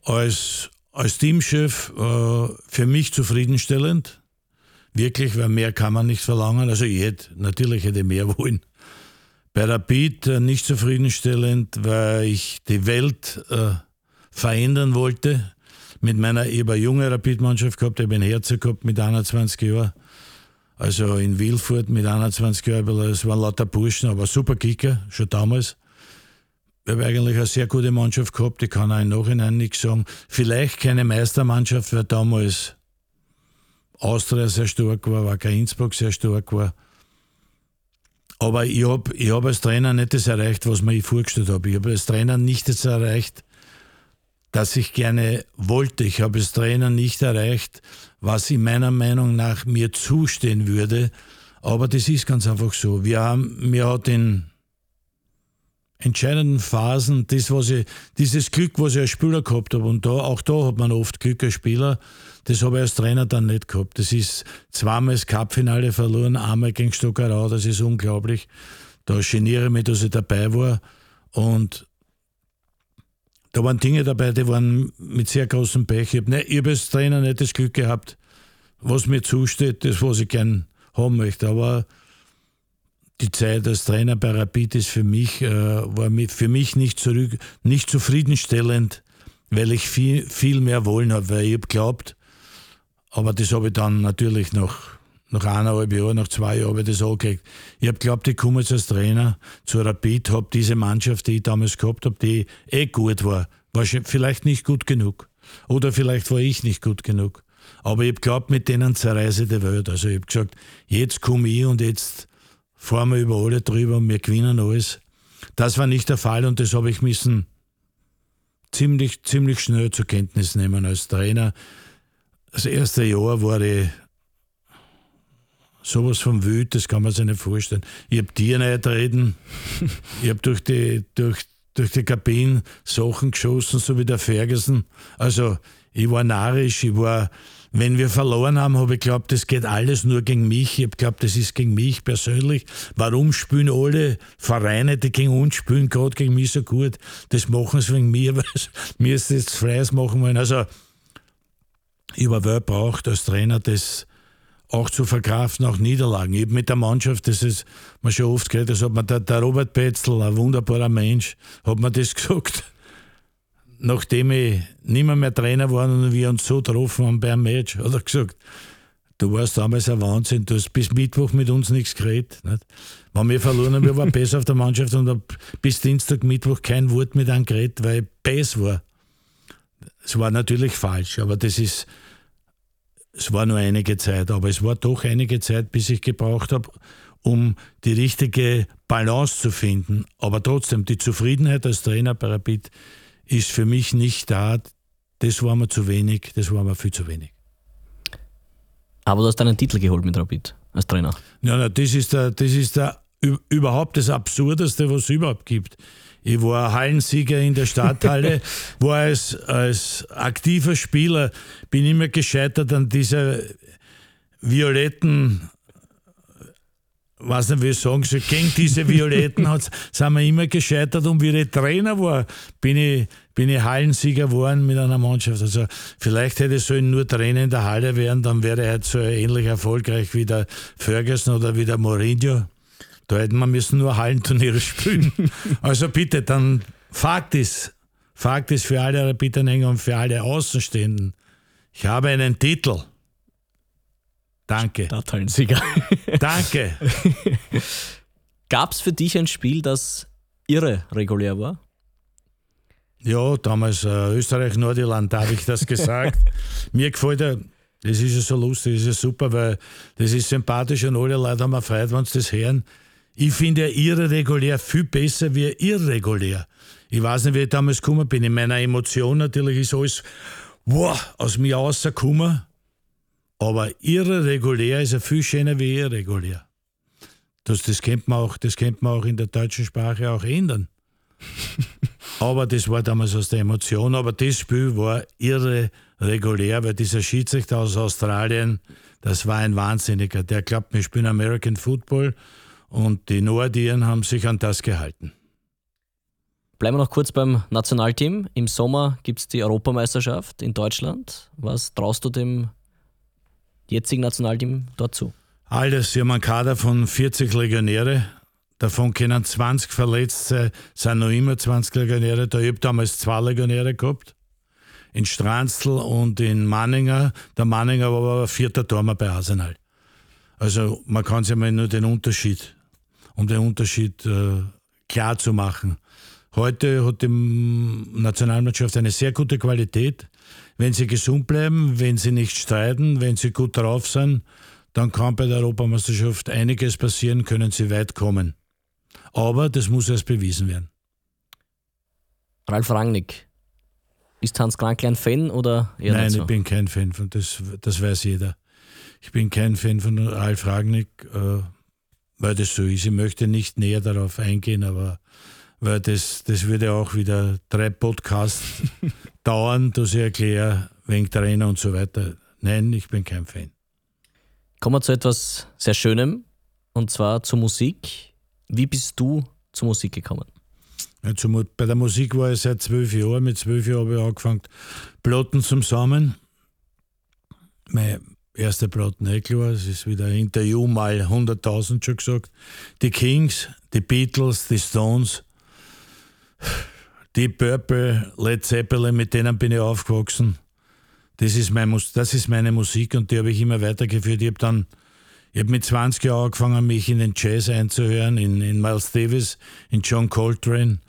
Als als Teamchef äh, für mich zufriedenstellend. Wirklich, weil mehr kann man nicht verlangen. Also ich hätte, natürlich hätte ich mehr <laughs> wollen. Bei Rapid äh, nicht zufriedenstellend, weil ich die Welt äh, verändern wollte. Mit meiner, ich habe eine junge Rapid-Mannschaft gehabt, ich habe ein Herz gehabt mit 21 Jahren. Also in Wilfurt mit 21 Jahren, es waren lauter Burschen, aber super Kicker, schon damals. Wir haben eigentlich eine sehr gute Mannschaft gehabt, ich kann auch im Nachhinein nichts sagen. Vielleicht keine Meistermannschaft, weil damals Austria sehr stark war, Wacker Innsbruck sehr stark war. Aber ich habe hab als Trainer nicht das erreicht, was mir ich vorgestellt habe. Ich habe als Trainer nicht das erreicht, das ich gerne wollte. Ich habe als Trainer nicht erreicht, was in meiner Meinung nach mir zustehen würde. Aber das ist ganz einfach so. Wir haben, mir hat in entscheidenden Phasen, das, was ich, dieses Glück, was ich als Spieler gehabt habe, und da, auch da hat man oft Glück als Spieler, das habe ich als Trainer dann nicht gehabt. Das ist zweimal das Cupfinale verloren, einmal gegen Stockerau, das ist unglaublich. Da geniere ich mich, dass ich dabei war. Und da waren Dinge dabei, die waren mit sehr großem Pech. Ich habe hab als Trainer nicht das Glück gehabt, was mir zusteht, das, was ich gern haben möchte. Aber die Zeit als Trainer bei Rapid ist für mich, äh, war für mich nicht, zurück, nicht zufriedenstellend, weil ich viel, viel mehr wollen habe, weil ich habe geglaubt, aber das habe ich dann natürlich nach, nach eineinhalb Jahren, nach zwei Jahren habe ich das angekriegt. Ich habe geglaubt, ich komme jetzt als Trainer zu Rapid, habe diese Mannschaft, die ich damals gehabt habe, die eh gut war, war vielleicht nicht gut genug. Oder vielleicht war ich nicht gut genug. Aber ich habe geglaubt, mit denen zerreise die Welt. Also ich habe gesagt, jetzt komme ich und jetzt fahren wir über alle drüber und wir gewinnen alles. Das war nicht der Fall und das habe ich müssen ziemlich, ziemlich schnell zur Kenntnis nehmen als Trainer. Das erste Jahr war ich sowas von wütend, das kann man sich nicht vorstellen. Ich habe Tier nicht reden, ich habe durch die, durch, durch die Kabinen Sachen geschossen, so wie der Ferguson. Also ich war narrisch, ich war wenn wir verloren haben, habe ich geglaubt, das geht alles nur gegen mich. Ich habe geglaubt, das ist gegen mich persönlich. Warum spielen alle Vereine, die gegen uns spielen, gerade gegen mich so gut? Das machen sie wegen mir, <laughs> weil mir ist jetzt Freies machen wollen. Also, ich habe wer braucht als Trainer das auch zu verkraften, auch Niederlagen. Ich habe mit der Mannschaft, das ist mir schon oft gehört, das hat mir der, der Robert Petzl, ein wunderbarer Mensch, hat mir das <laughs> gesagt nachdem ich nicht mehr, Trainer war und wir uns so getroffen haben beim Match, hat er gesagt, du warst damals ein Wahnsinn, du hast bis Mittwoch mit uns nichts geredet. Nicht? Wenn wir verloren haben, wir waren <laughs> besser auf der Mannschaft und habe bis Dienstag, Mittwoch kein Wort mit einem geredet, weil ich besser war. Es war natürlich falsch, aber das ist, es war nur einige Zeit, aber es war doch einige Zeit, bis ich gebraucht habe, um die richtige Balance zu finden. Aber trotzdem, die Zufriedenheit als Trainer bei Rapid ist für mich nicht da. Das war mir zu wenig, das war mir viel zu wenig. Aber du hast einen Titel geholt mit Rapid als Trainer. Ja, na, das ist der, das ist der überhaupt das Absurdeste, was es überhaupt gibt. Ich war Hallensieger in der Stadthalle, <laughs> war als, als aktiver Spieler, bin immer gescheitert an dieser violetten weiß nicht, wie ich sagen soll, gegen diese Violetten sind wir immer gescheitert und wie ich Trainer war, bin ich, bin ich Hallensieger geworden mit einer Mannschaft. Also vielleicht hätte ich sollen nur Trainer in der Halle werden, dann wäre er halt so ähnlich erfolgreich wie der Ferguson oder wie der Mourinho. Da hätten wir müssen nur Hallenturniere spielen. <laughs> also bitte, dann Fakt ist, Fakt ist für alle Rapidernhänger und für alle Außenstehenden, ich habe einen Titel. Danke. Stadthallensieger. <laughs> Danke. <laughs> Gab es für dich ein Spiel, das irre regulär war? Ja, damals äh, Österreich-Nordirland, da habe ich das gesagt. <laughs> Mir gefällt ja, das ist ja so lustig, das ist ja super, weil das ist sympathisch und alle Leute haben Freude, wenn sie das hören. Ich finde ja irregulär viel besser wie irregulär. Ich weiß nicht, wie ich damals gekommen bin. In meiner Emotion natürlich ist alles wow, aus mir rausgekommen. Aber irregulär ist ja viel schöner wie irregulär. Das, das, kennt man auch, das kennt man auch in der deutschen Sprache auch ändern. <laughs> aber das war damals aus der Emotion. Aber das Spiel war irregulär, weil dieser Schiedsrichter aus Australien, das war ein Wahnsinniger. Der glaubt, wir spielen American Football und die Nordiren haben sich an das gehalten. Bleiben wir noch kurz beim Nationalteam. Im Sommer gibt es die Europameisterschaft in Deutschland. Was traust du dem jetzigen Nationalteam dort zu? Alles. Sie haben einen Kader von 40 Legionäre. Davon können 20 verletzt sein, sind noch immer 20 Legionäre da. Ich habe damals zwei Legionäre gehabt. In Stranzl und in Manninger. Der Manninger war aber vierter Tormer bei Arsenal. Also man kann sich mal nur den Unterschied um den Unterschied äh, klar zu machen. Heute hat die Nationalmannschaft eine sehr gute Qualität. Wenn sie gesund bleiben, wenn sie nicht streiten, wenn sie gut drauf sind, dann kann bei der Europameisterschaft einiges passieren, können sie weit kommen. Aber das muss erst bewiesen werden. Ralf Rangnick, ist Hans Krankel ein Fan oder eher Nein, so? ich bin kein Fan von das, das weiß jeder. Ich bin kein Fan von Ralf Rangnick. Äh, weil das so ist. Ich möchte nicht näher darauf eingehen, aber weil das, das würde auch wieder drei Podcasts <laughs> dauern, dass ich erkläre, wegen Trainer und so weiter. Nein, ich bin kein Fan. Kommen wir zu etwas sehr Schönem und zwar zur Musik. Wie bist du zur Musik gekommen? Ja, zum, bei der Musik war ich seit zwölf Jahren. Mit zwölf Jahren habe ich angefangen, Platten zum Sammeln. Mein erste Platten, eh klar, es ist wieder ein Interview mal 100.000 schon gesagt. Die Kings, die Beatles, die Stones, die Purple, Led Zeppelin, mit denen bin ich aufgewachsen. Das ist, mein, das ist meine Musik und die habe ich immer weitergeführt. Ich habe dann ich habe mit 20 Jahren angefangen, mich in den Jazz einzuhören, in, in Miles Davis, in John Coltrane.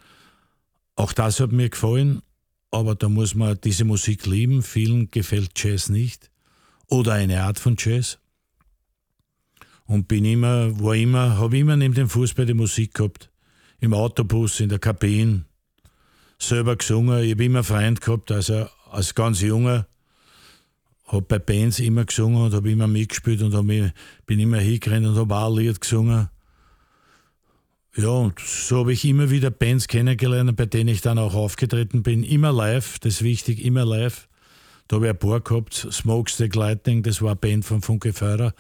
Auch das hat mir gefallen, aber da muss man diese Musik lieben. Vielen gefällt Jazz nicht oder eine Art von Jazz. Und bin immer, war immer, habe immer neben dem Fußball die Musik gehabt. Im Autobus, in der Kabine, selber gesungen. Ich habe immer Freund gehabt, also als ganz junger. Habe bei Bands immer gesungen und habe immer mitgespielt und hab, bin immer hingerannt und habe auch ein Lied gesungen. Ja, und so habe ich immer wieder Bands kennengelernt, bei denen ich dann auch aufgetreten bin. Immer live, das ist wichtig, immer live. Da habe ich ein paar gehabt, Smokestack Lightning, das war eine Band von Funke Feurer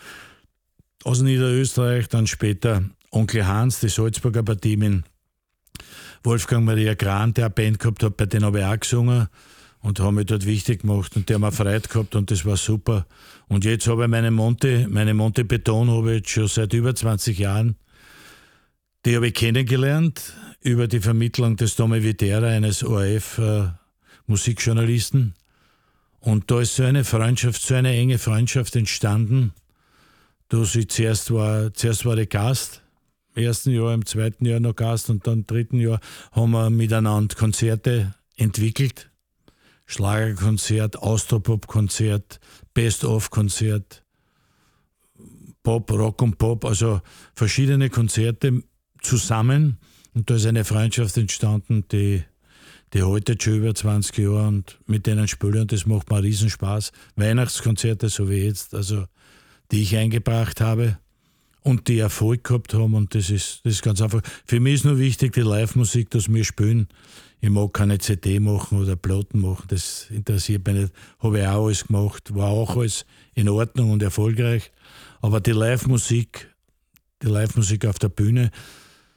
aus Niederösterreich. Dann später Onkel Hans, die Salzburger Partie mit Wolfgang Maria Gran, der eine Band gehabt hat, bei denen habe ich auch gesungen und haben mich dort wichtig gemacht und die haben auch Freude gehabt und das war super. Und jetzt habe ich meine Monte, meine Monte Beton habe ich jetzt schon seit über 20 Jahren. Die habe ich kennengelernt über die Vermittlung des Tommy Vitera, eines ORF-Musikjournalisten. Äh, und da ist so eine Freundschaft, so eine enge Freundschaft entstanden, dass ich zuerst war, zuerst war ich Gast, im ersten Jahr, im zweiten Jahr noch Gast und dann im dritten Jahr haben wir miteinander Konzerte entwickelt. Schlagerkonzert, Austropop-Konzert, Best-of-Konzert, Pop, Rock und Pop, also verschiedene Konzerte zusammen. Und da ist eine Freundschaft entstanden, die die haltet schon über 20 Jahre und mit denen spiele und das macht mir Riesenspaß. Weihnachtskonzerte, so wie jetzt, also die ich eingebracht habe und die Erfolg gehabt haben und das ist, das ist ganz einfach. Für mich ist nur wichtig die Live-Musik, dass wir spielen. Ich mag keine CD machen oder Platten machen, das interessiert mich nicht. Habe ich auch alles gemacht, war auch alles in Ordnung und erfolgreich. Aber die Live-Musik, die Live-Musik auf der Bühne,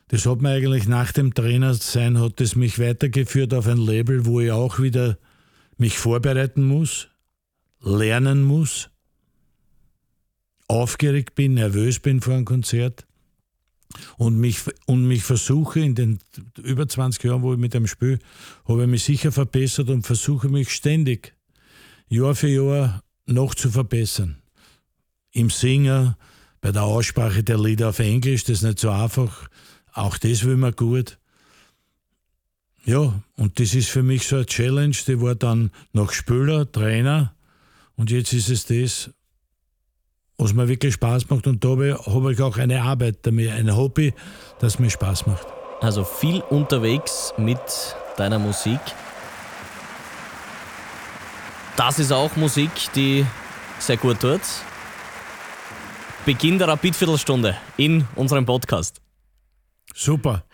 das hat mir eigentlich nach dem Trainersein hat es mich weitergeführt auf ein Label, wo ich auch wieder mich vorbereiten muss, lernen muss, aufgeregt bin, nervös bin vor einem Konzert und mich, und mich versuche in den über 20 Jahren, wo ich mit dem Spiel, habe ich mich sicher verbessert und versuche mich ständig Jahr für Jahr noch zu verbessern. im Singen, bei der Aussprache der Lieder auf Englisch, das ist nicht so einfach. Auch das will man gut. Ja, und das ist für mich so eine Challenge, die war dann noch Spieler, Trainer und jetzt ist es das, was mir wirklich Spaß macht und da habe ich auch eine Arbeit damit, ein Hobby, das mir Spaß macht. Also viel unterwegs mit deiner Musik. Das ist auch Musik, die sehr gut tut. Beginn der Rapid-Viertelstunde in unserem Podcast. Super.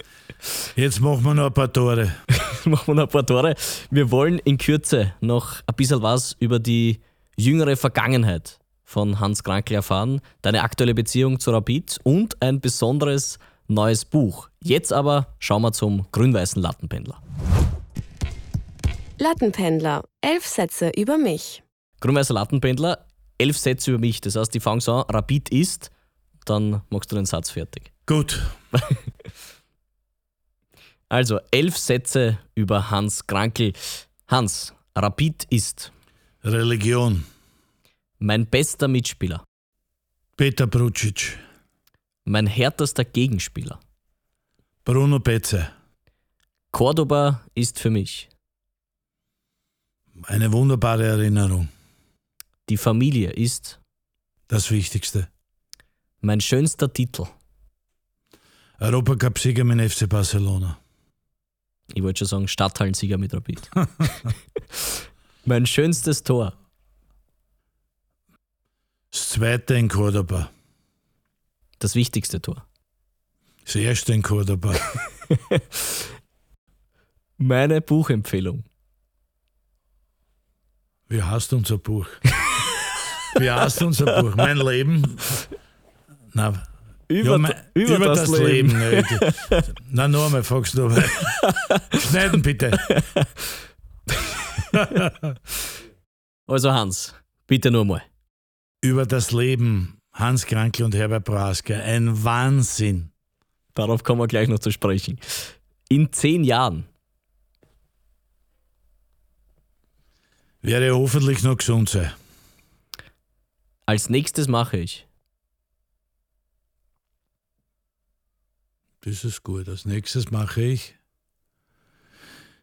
<laughs> Jetzt machen wir noch ein paar Tore. <laughs> machen wir noch ein paar Tore. Wir wollen in Kürze noch ein bisschen was über die jüngere Vergangenheit von Hans Krankel erfahren, deine aktuelle Beziehung zu Rapid und ein besonderes neues Buch. Jetzt aber schauen wir zum grün-weißen Lattenpendler. Lattenpendler, elf Sätze über mich. Grün-weißer Lattenpendler, elf Sätze über mich. Das heißt, die fangen so an, Rapid ist, dann machst du den Satz fertig. Gut. <laughs> also, elf Sätze über Hans Krankel. Hans, Rapid ist. Religion. Mein bester Mitspieler. Peter Brucic. Mein härtester Gegenspieler. Bruno Betze. Cordoba ist für mich. Eine wunderbare Erinnerung. Die Familie ist. Das Wichtigste. Mein schönster Titel. Europacup-Sieger mit FC Barcelona. Ich wollte schon sagen, Stadthallen-Sieger mit Rapid. <laughs> mein schönstes Tor. Das zweite in Cordoba. Das wichtigste Tor. Das erste in Cordoba. <laughs> Meine Buchempfehlung. Wie heißt unser Buch? Wie heißt unser Buch? Mein Leben? Na, über, ja, mein, über, über, das, das, Leben. Leben. Na, noch einmal, fragst du. Schneiden bitte. <laughs> also Hans, bitte nur mal. Über das Leben Hans Krankel und Herbert Braske. Ein Wahnsinn. Darauf kommen wir gleich noch zu sprechen. In zehn Jahren. Werde hoffentlich noch gesund sein. Als nächstes mache ich. Das ist gut. Als nächstes mache ich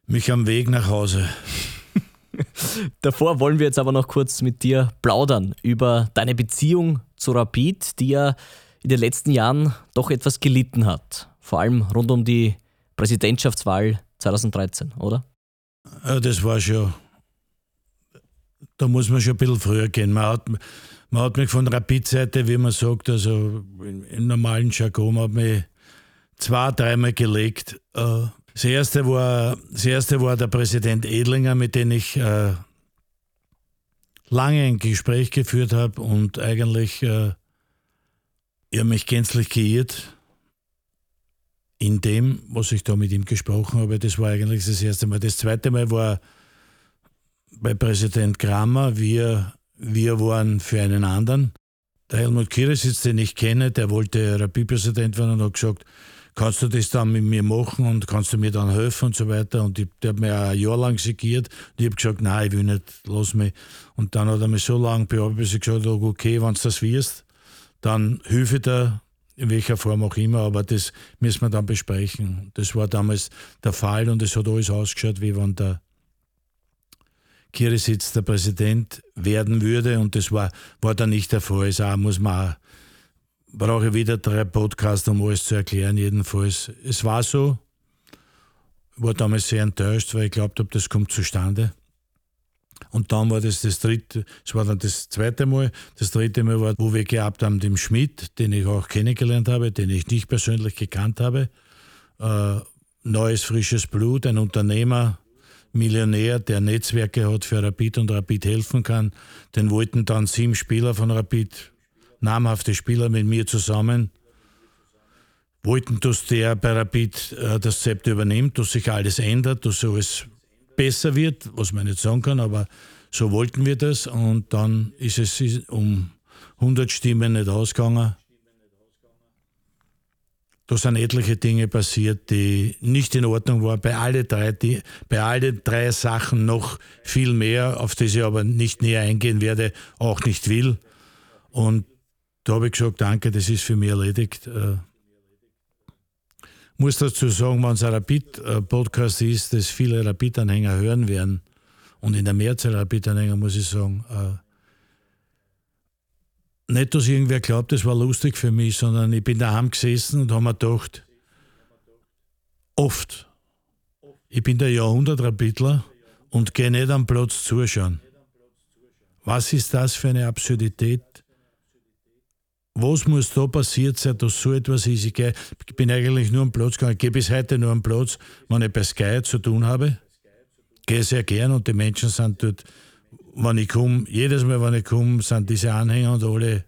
mich am Weg nach Hause. <laughs> Davor wollen wir jetzt aber noch kurz mit dir plaudern über deine Beziehung zu Rapid, die ja in den letzten Jahren doch etwas gelitten hat. Vor allem rund um die Präsidentschaftswahl 2013, oder? Das war schon. Da muss man schon ein bisschen früher gehen. Man hat, man hat mich von Rapid-Seite, wie man sagt, also im normalen Jargon, hat mich zwei, dreimal gelegt. Das erste war, das erste war der Präsident Edlinger, mit dem ich äh, lange ein Gespräch geführt habe und eigentlich äh, er mich gänzlich geirrt in dem, was ich da mit ihm gesprochen habe. Das war eigentlich das erste Mal. Das zweite Mal war bei Präsident Kramer. Wir, wir waren für einen anderen. Der Helmut Kirisitz, den ich kenne, der wollte Rapid-Präsident werden und hat gesagt, kannst du das dann mit mir machen und kannst du mir dann helfen und so weiter. Und ich, der hat mir ein Jahr lang segiert und ich habe gesagt, nein, ich will nicht, lass mich. Und dann hat er mich so lange bearbeitet, bis ich gesagt habe, okay, wenn du das wirst, dann hilfe dir, in welcher Form auch immer, aber das müssen wir dann besprechen. Das war damals der Fall und es hat alles ausgeschaut, wie wenn der Kirisitz der Präsident werden würde und das war, war dann nicht der Fall. Das auch, muss man auch brauche ich wieder drei Podcasts, um alles zu erklären. Jedenfalls, es war so. Ich war damals sehr enttäuscht, weil ich glaubt habe, das kommt zustande. Und dann war das das dritte, es war dann das zweite Mal. Das dritte Mal war, wo wir gehabt haben, dem Schmidt, den ich auch kennengelernt habe, den ich nicht persönlich gekannt habe. Äh, neues, frisches Blut, ein Unternehmer, Millionär, der Netzwerke hat für Rapid und Rapid helfen kann. Den wollten dann sieben Spieler von Rapid namhafte Spieler mit mir zusammen wollten, dass der bei Rapid äh, das Zepter übernimmt, dass sich alles ändert, dass alles besser wird, was man nicht sagen kann, aber so wollten wir das und dann ist es um 100 Stimmen nicht ausgegangen. Da sind etliche Dinge passiert, die nicht in Ordnung waren. Bei alle drei, die, bei alle drei Sachen noch viel mehr, auf die ich aber nicht näher eingehen werde, auch nicht will. Und da habe ich gesagt, danke, das ist für mich erledigt. Äh, muss dazu sagen, wenn es ein Rapid-Podcast ist, dass viele Rapid-Anhänger hören werden, und in der Mehrzahl Rapid-Anhänger muss ich sagen, äh, nicht, dass irgendwer glaubt, das war lustig für mich, sondern ich bin daheim gesessen und habe mir gedacht, oft, ich bin der Jahrhundertrapidler und gehe nicht am Platz zuschauen. Was ist das für eine Absurdität? Was muss da passiert sein, dass so etwas ist? Ich, bin eigentlich nur am Platz gegangen. Ich gehe bis heute nur am Platz, wenn ich bei Sky zu tun habe. Gehe sehr gern und die Menschen sind dort, wenn ich komme, jedes Mal, wenn ich komme, sind diese Anhänger und alle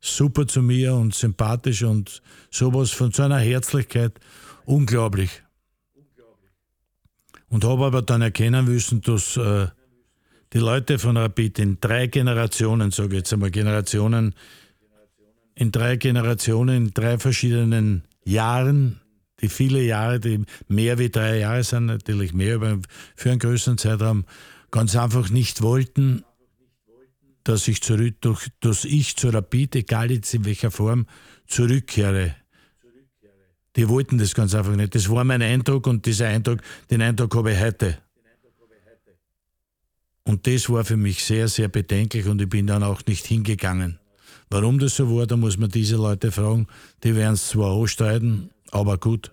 super zu mir und sympathisch und sowas von so einer Herzlichkeit. Unglaublich. Und habe aber dann erkennen müssen, dass äh, die Leute von Rapid in drei Generationen, sage ich jetzt einmal, Generationen, in drei Generationen, in drei verschiedenen Jahren, die viele Jahre, die mehr wie drei Jahre sind, natürlich mehr, aber für einen größeren Zeitraum, ganz einfach nicht wollten, dass ich, zurück, dass ich zu Rapid, egal jetzt in welcher Form, zurückkehre. Die wollten das ganz einfach nicht. Das war mein Eindruck und dieser Eindruck, den Eindruck habe ich heute. Und das war für mich sehr, sehr bedenklich und ich bin dann auch nicht hingegangen. Warum das so war, da muss man diese Leute fragen. Die werden es zwar anstreiten, aber gut.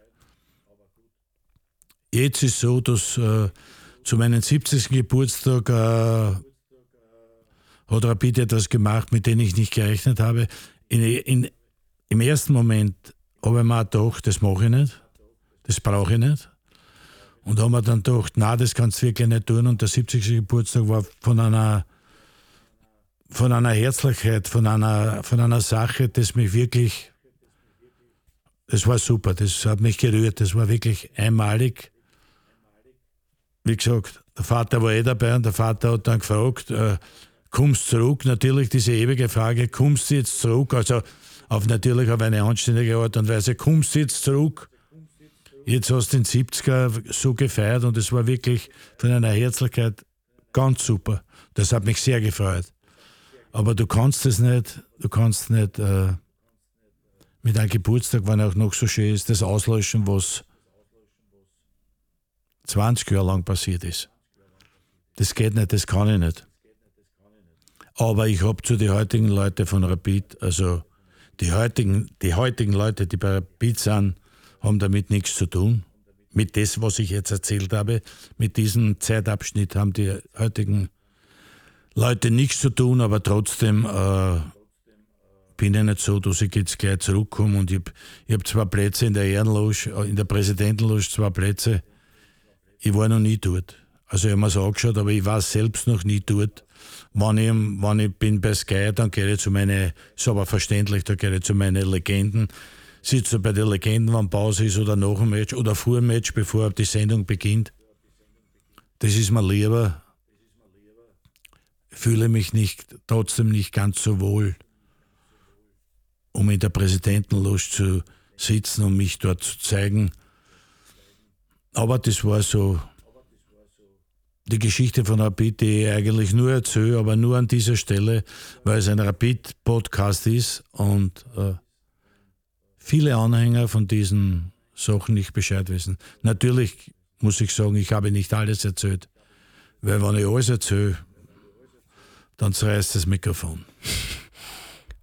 Jetzt ist so, dass äh, zu meinem 70. Geburtstag äh, hat Rapid etwas gemacht, mit dem ich nicht gerechnet habe. In, in, Im ersten Moment habe ich mir gedacht, das mache ich nicht, das brauche ich nicht. Und haben wir dann gedacht, na, das kannst du wirklich nicht tun. Und der 70. Geburtstag war von einer, von einer Herzlichkeit, von einer, von einer Sache, das mich wirklich, das war super, das hat mich gerührt, das war wirklich einmalig. Wie gesagt, der Vater war eh dabei und der Vater hat dann gefragt, äh, kommst zurück? Natürlich diese ewige Frage, kommst du jetzt zurück? Also auf natürlich auf eine anständige Art und Weise, kommst du jetzt zurück? Jetzt hast du den 70er so gefeiert und es war wirklich von einer Herzlichkeit ganz super. Das hat mich sehr gefreut. Aber du kannst es nicht, du kannst nicht äh, mit einem Geburtstag, wenn er auch noch so schön ist, das auslöschen, was 20 Jahre lang passiert ist. Das geht nicht, das kann ich nicht. Aber ich habe zu den heutigen Leuten von Rapid, also die heutigen, die heutigen Leute, die bei Rapid sind, haben damit nichts zu tun. Mit dem, was ich jetzt erzählt habe, mit diesem Zeitabschnitt haben die heutigen Leute nichts zu tun, aber trotzdem äh, bin ich nicht so, dass ich jetzt gleich zurückkomme und ich, habe zwei Plätze in der Ehrenloge, in der Präsidentenloge zwei Plätze. Ich war noch nie dort. Also ich habe mir das angeschaut, aber ich war selbst noch nie dort. Wenn ich, wenn ich bin bei Sky, dann gehe ich zu meinen, ist aber verständlich, da gehe ich zu meinen Legenden, sitze bei den Legenden, wenn Pause ist oder nach dem Match oder vor dem Match, bevor die Sendung beginnt. Das ist mir lieber. Fühle mich nicht, trotzdem nicht ganz so wohl, um in der Präsidentenlust zu sitzen und mich dort zu zeigen. Aber das war so die Geschichte von Rapid, die ich eigentlich nur erzähle, aber nur an dieser Stelle, weil es ein Rapid-Podcast ist und äh, viele Anhänger von diesen Sachen nicht Bescheid wissen. Natürlich muss ich sagen, ich habe nicht alles erzählt, weil wenn ich alles erzähle, dann zerreißt das Mikrofon.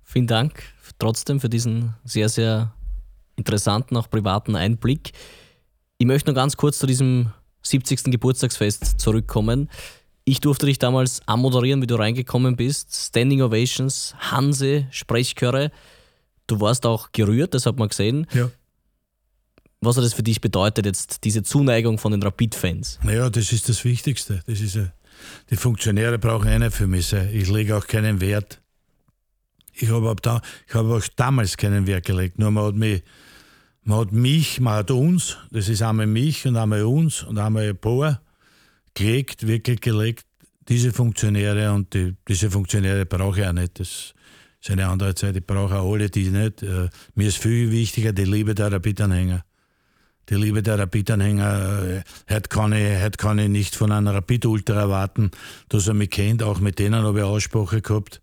Vielen Dank trotzdem für diesen sehr, sehr interessanten, auch privaten Einblick. Ich möchte noch ganz kurz zu diesem 70. Geburtstagsfest zurückkommen. Ich durfte dich damals anmoderieren, wie du reingekommen bist. Standing Ovations, Hanse, Sprechchöre. Du warst auch gerührt, das hat man gesehen. Ja. Was hat das für dich bedeutet, jetzt diese Zuneigung von den Rapid-Fans? Naja, das ist das Wichtigste. Das ist, die Funktionäre brauchen eine für mich. Ich lege auch keinen Wert. Ich habe auch, da, ich auch damals keinen Wert gelegt. Nur man hat mich man hat mich, man hat uns, das ist einmal mich und einmal uns und einmal ein paar, gelegt, wirklich gelegt, diese Funktionäre und die, diese Funktionäre brauche ich auch nicht. Das ist eine andere Zeit, ich brauche auch alle die nicht. Äh, mir ist viel wichtiger die Liebe der Rapid-Anhänger. Die Liebe der Rapid-Anhänger, äh, kann ich, heute kann ich nicht von einem Rapid-Ultra erwarten, dass er mich kennt, auch mit denen habe ich Aussprache gehabt.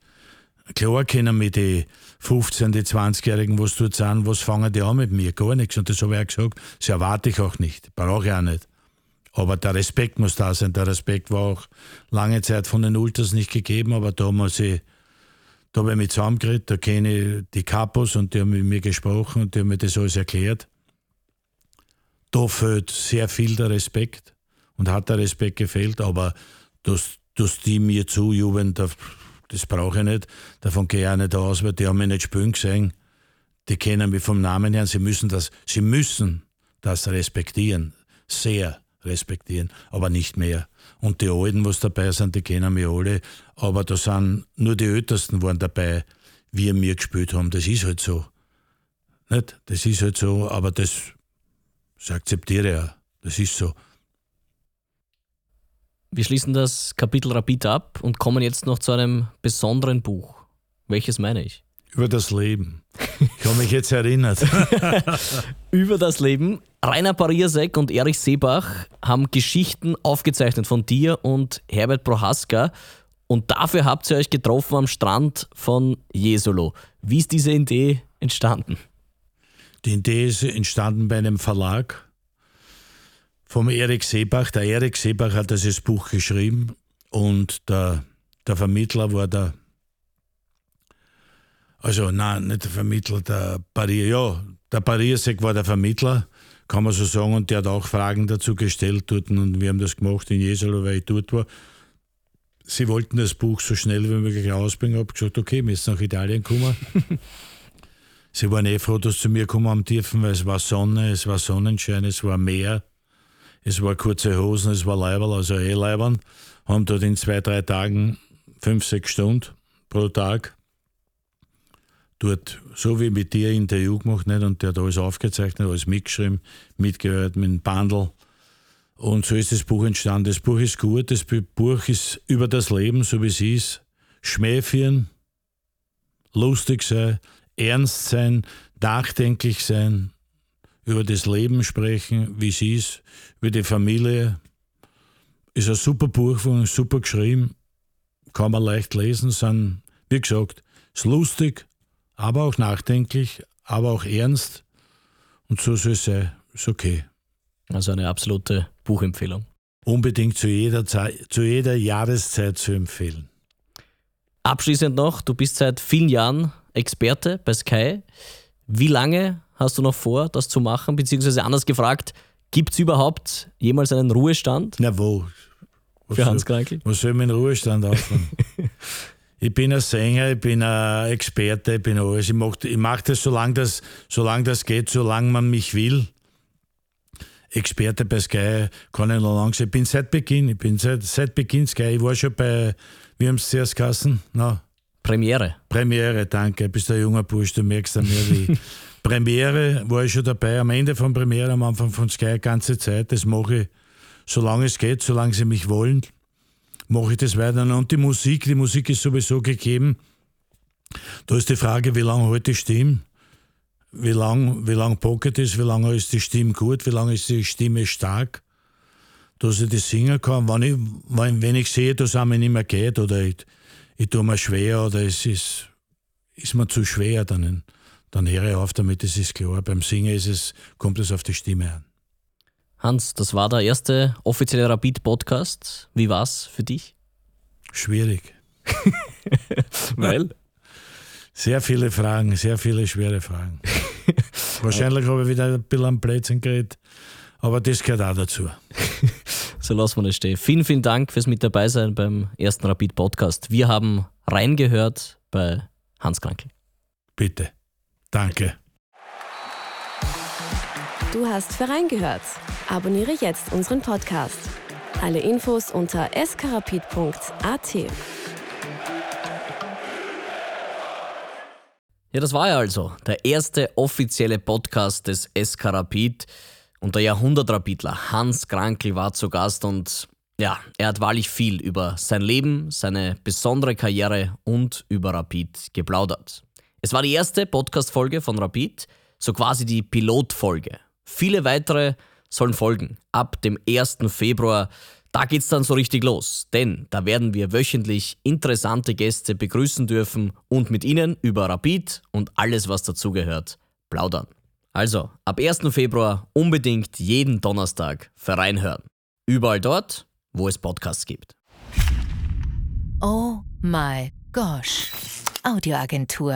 Klar können mit die 15-, die 20-Jährigen, was tut an, was fangen die an mit mir? Gar nichts. Und das habe ich auch gesagt, das erwarte ich auch nicht. Brauche ich auch nicht. Aber der Respekt muss da sein. Der Respekt war auch lange Zeit von den Ultras nicht gegeben, aber da muss ich, da habe ich mich zusammengeredet, da kenne ich die Kapos und die haben mit mir gesprochen und die haben mir das alles erklärt. Da fehlt sehr viel der Respekt und hat der Respekt gefehlt, aber dass, dass die mir zujubeln, das, das brauche ich nicht. Davon gehe ich auch nicht aus, weil die haben mich nicht spielen gesehen. Die kennen mich vom Namen her. Sie müssen das, sie müssen das respektieren. Sehr respektieren, aber nicht mehr. Und die Alten, was dabei sind, die kennen mich alle. Aber da sind nur die Ältesten waren dabei, wie wir gespielt haben. Das ist halt so. Nicht? Das ist halt so, aber das, das akzeptiere auch. Das ist so. Wir schließen das Kapitel Rapid ab und kommen jetzt noch zu einem besonderen Buch. Welches meine ich? Über das Leben. Ich habe mich jetzt erinnert. <laughs> Über das Leben. Rainer Pariasek und Erich Seebach haben Geschichten aufgezeichnet von dir und Herbert Prohaska. Und dafür habt ihr euch getroffen am Strand von Jesolo. Wie ist diese Idee entstanden? Die Idee ist entstanden bei einem Verlag vom Erik Seebach. Der Erik Seebach hat dieses Buch geschrieben und der, der Vermittler war der also nein, nicht der Vermittler, der Parier, ja, der Pariersek war der Vermittler, kann man so sagen, und der hat auch Fragen dazu gestellt dort und wir haben das gemacht in Jesolo, weil ich dort war. Sie wollten das Buch so schnell wie möglich ausbringen, Ich habe gesagt, okay, wir müssen nach Italien kommen. <laughs> Sie waren eh froh, dass sie zu mir kommen am Tiefen, weil es war Sonne, es war Sonnenschein, es war Meer, es war kurze Hosen, es war Leiberl, also eh Leibern. Haben dort in zwei, drei Tagen fünf, sechs Stunden pro Tag dort, so wie mit dir, Interview gemacht nicht? und der hat alles aufgezeichnet, alles mitgeschrieben, mitgehört mit dem Bandel. Und so ist das Buch entstanden. Das Buch ist gut, das Buch ist über das Leben, so wie es ist. Schmähfieren, lustig sein, ernst sein, nachdenklich sein, über das Leben sprechen, wie es ist, über die Familie. Ist ein super Buch, super geschrieben, kann man leicht lesen, sind, wie gesagt, ist lustig, aber auch nachdenklich, aber auch ernst. Und so soll es sein. Ist okay. Also eine absolute Buchempfehlung. Unbedingt zu jeder, Zeit, zu jeder Jahreszeit zu empfehlen. Abschließend noch, du bist seit vielen Jahren Experte bei Sky. Wie lange hast du noch vor, das zu machen? Beziehungsweise anders gefragt, gibt es überhaupt jemals einen Ruhestand? Na wo? Was Für Hans Krankel? Was soll man in Ruhestand aufhören? <laughs> Ich bin ein Sänger, ich bin ein Experte, ich bin alles. Ich mache ich mach das, solange das, solange das geht, solange man mich will. Experte bei Sky kann ich noch lange sein. Ich bin seit Beginn, ich bin seit, seit Beginn Sky. Ich war schon bei, wie haben Sie zuerst geheißen? No. Premiere. Premiere, danke. Du bist ein junger Bursch, du merkst an mir wie. <laughs> Premiere war ich schon dabei, am Ende von Premiere, am Anfang von Sky, ganze Zeit. Das mache ich, solange es geht, solange sie mich wollen mache ich das weiter. Und die Musik, die Musik ist sowieso gegeben. Da ist die Frage, wie lange heute die Stimme, wie lange wie lang Pocket ist, wie lange ist die Stimme gut, wie lange ist die Stimme stark, dass ich das singen kann. Wenn ich, wenn ich sehe, dass es mir nicht mehr geht oder ich, ich tue mir schwer oder es ist, ist mir zu schwer, dann, dann höre ich auf damit, das ist klar. Beim Singen ist es, kommt es auf die Stimme an. Hans, das war der erste offizielle Rapid-Podcast. Wie war's für dich? Schwierig. <laughs> Weil? Sehr viele Fragen, sehr viele schwere Fragen. <laughs> Wahrscheinlich habe ich wieder ein bisschen am Plätzchen geredet, aber das gehört auch dazu. <laughs> so lassen wir das stehen. Vielen, vielen Dank fürs Mit dabei sein beim ersten Rapid Podcast. Wir haben reingehört bei Hans Krankel. Bitte. Danke. Du hast Verein gehört. Abonniere jetzt unseren Podcast. Alle Infos unter skarapit.at. Ja, das war ja also der erste offizielle Podcast des SK Rapid. Und der Jahrhundertrapidler Hans Krankel war zu Gast und ja, er hat wahrlich viel über sein Leben, seine besondere Karriere und über Rapid geplaudert. Es war die erste Podcast-Folge von Rapid, so quasi die Pilotfolge. Viele weitere sollen folgen. Ab dem 1. Februar Da geht's dann so richtig los, denn da werden wir wöchentlich interessante Gäste begrüßen dürfen und mit ihnen über Rapid und alles, was dazugehört, plaudern. Also, ab 1. Februar unbedingt jeden Donnerstag Verein hören. Überall dort, wo es Podcasts gibt. Oh my gosh. Audioagentur.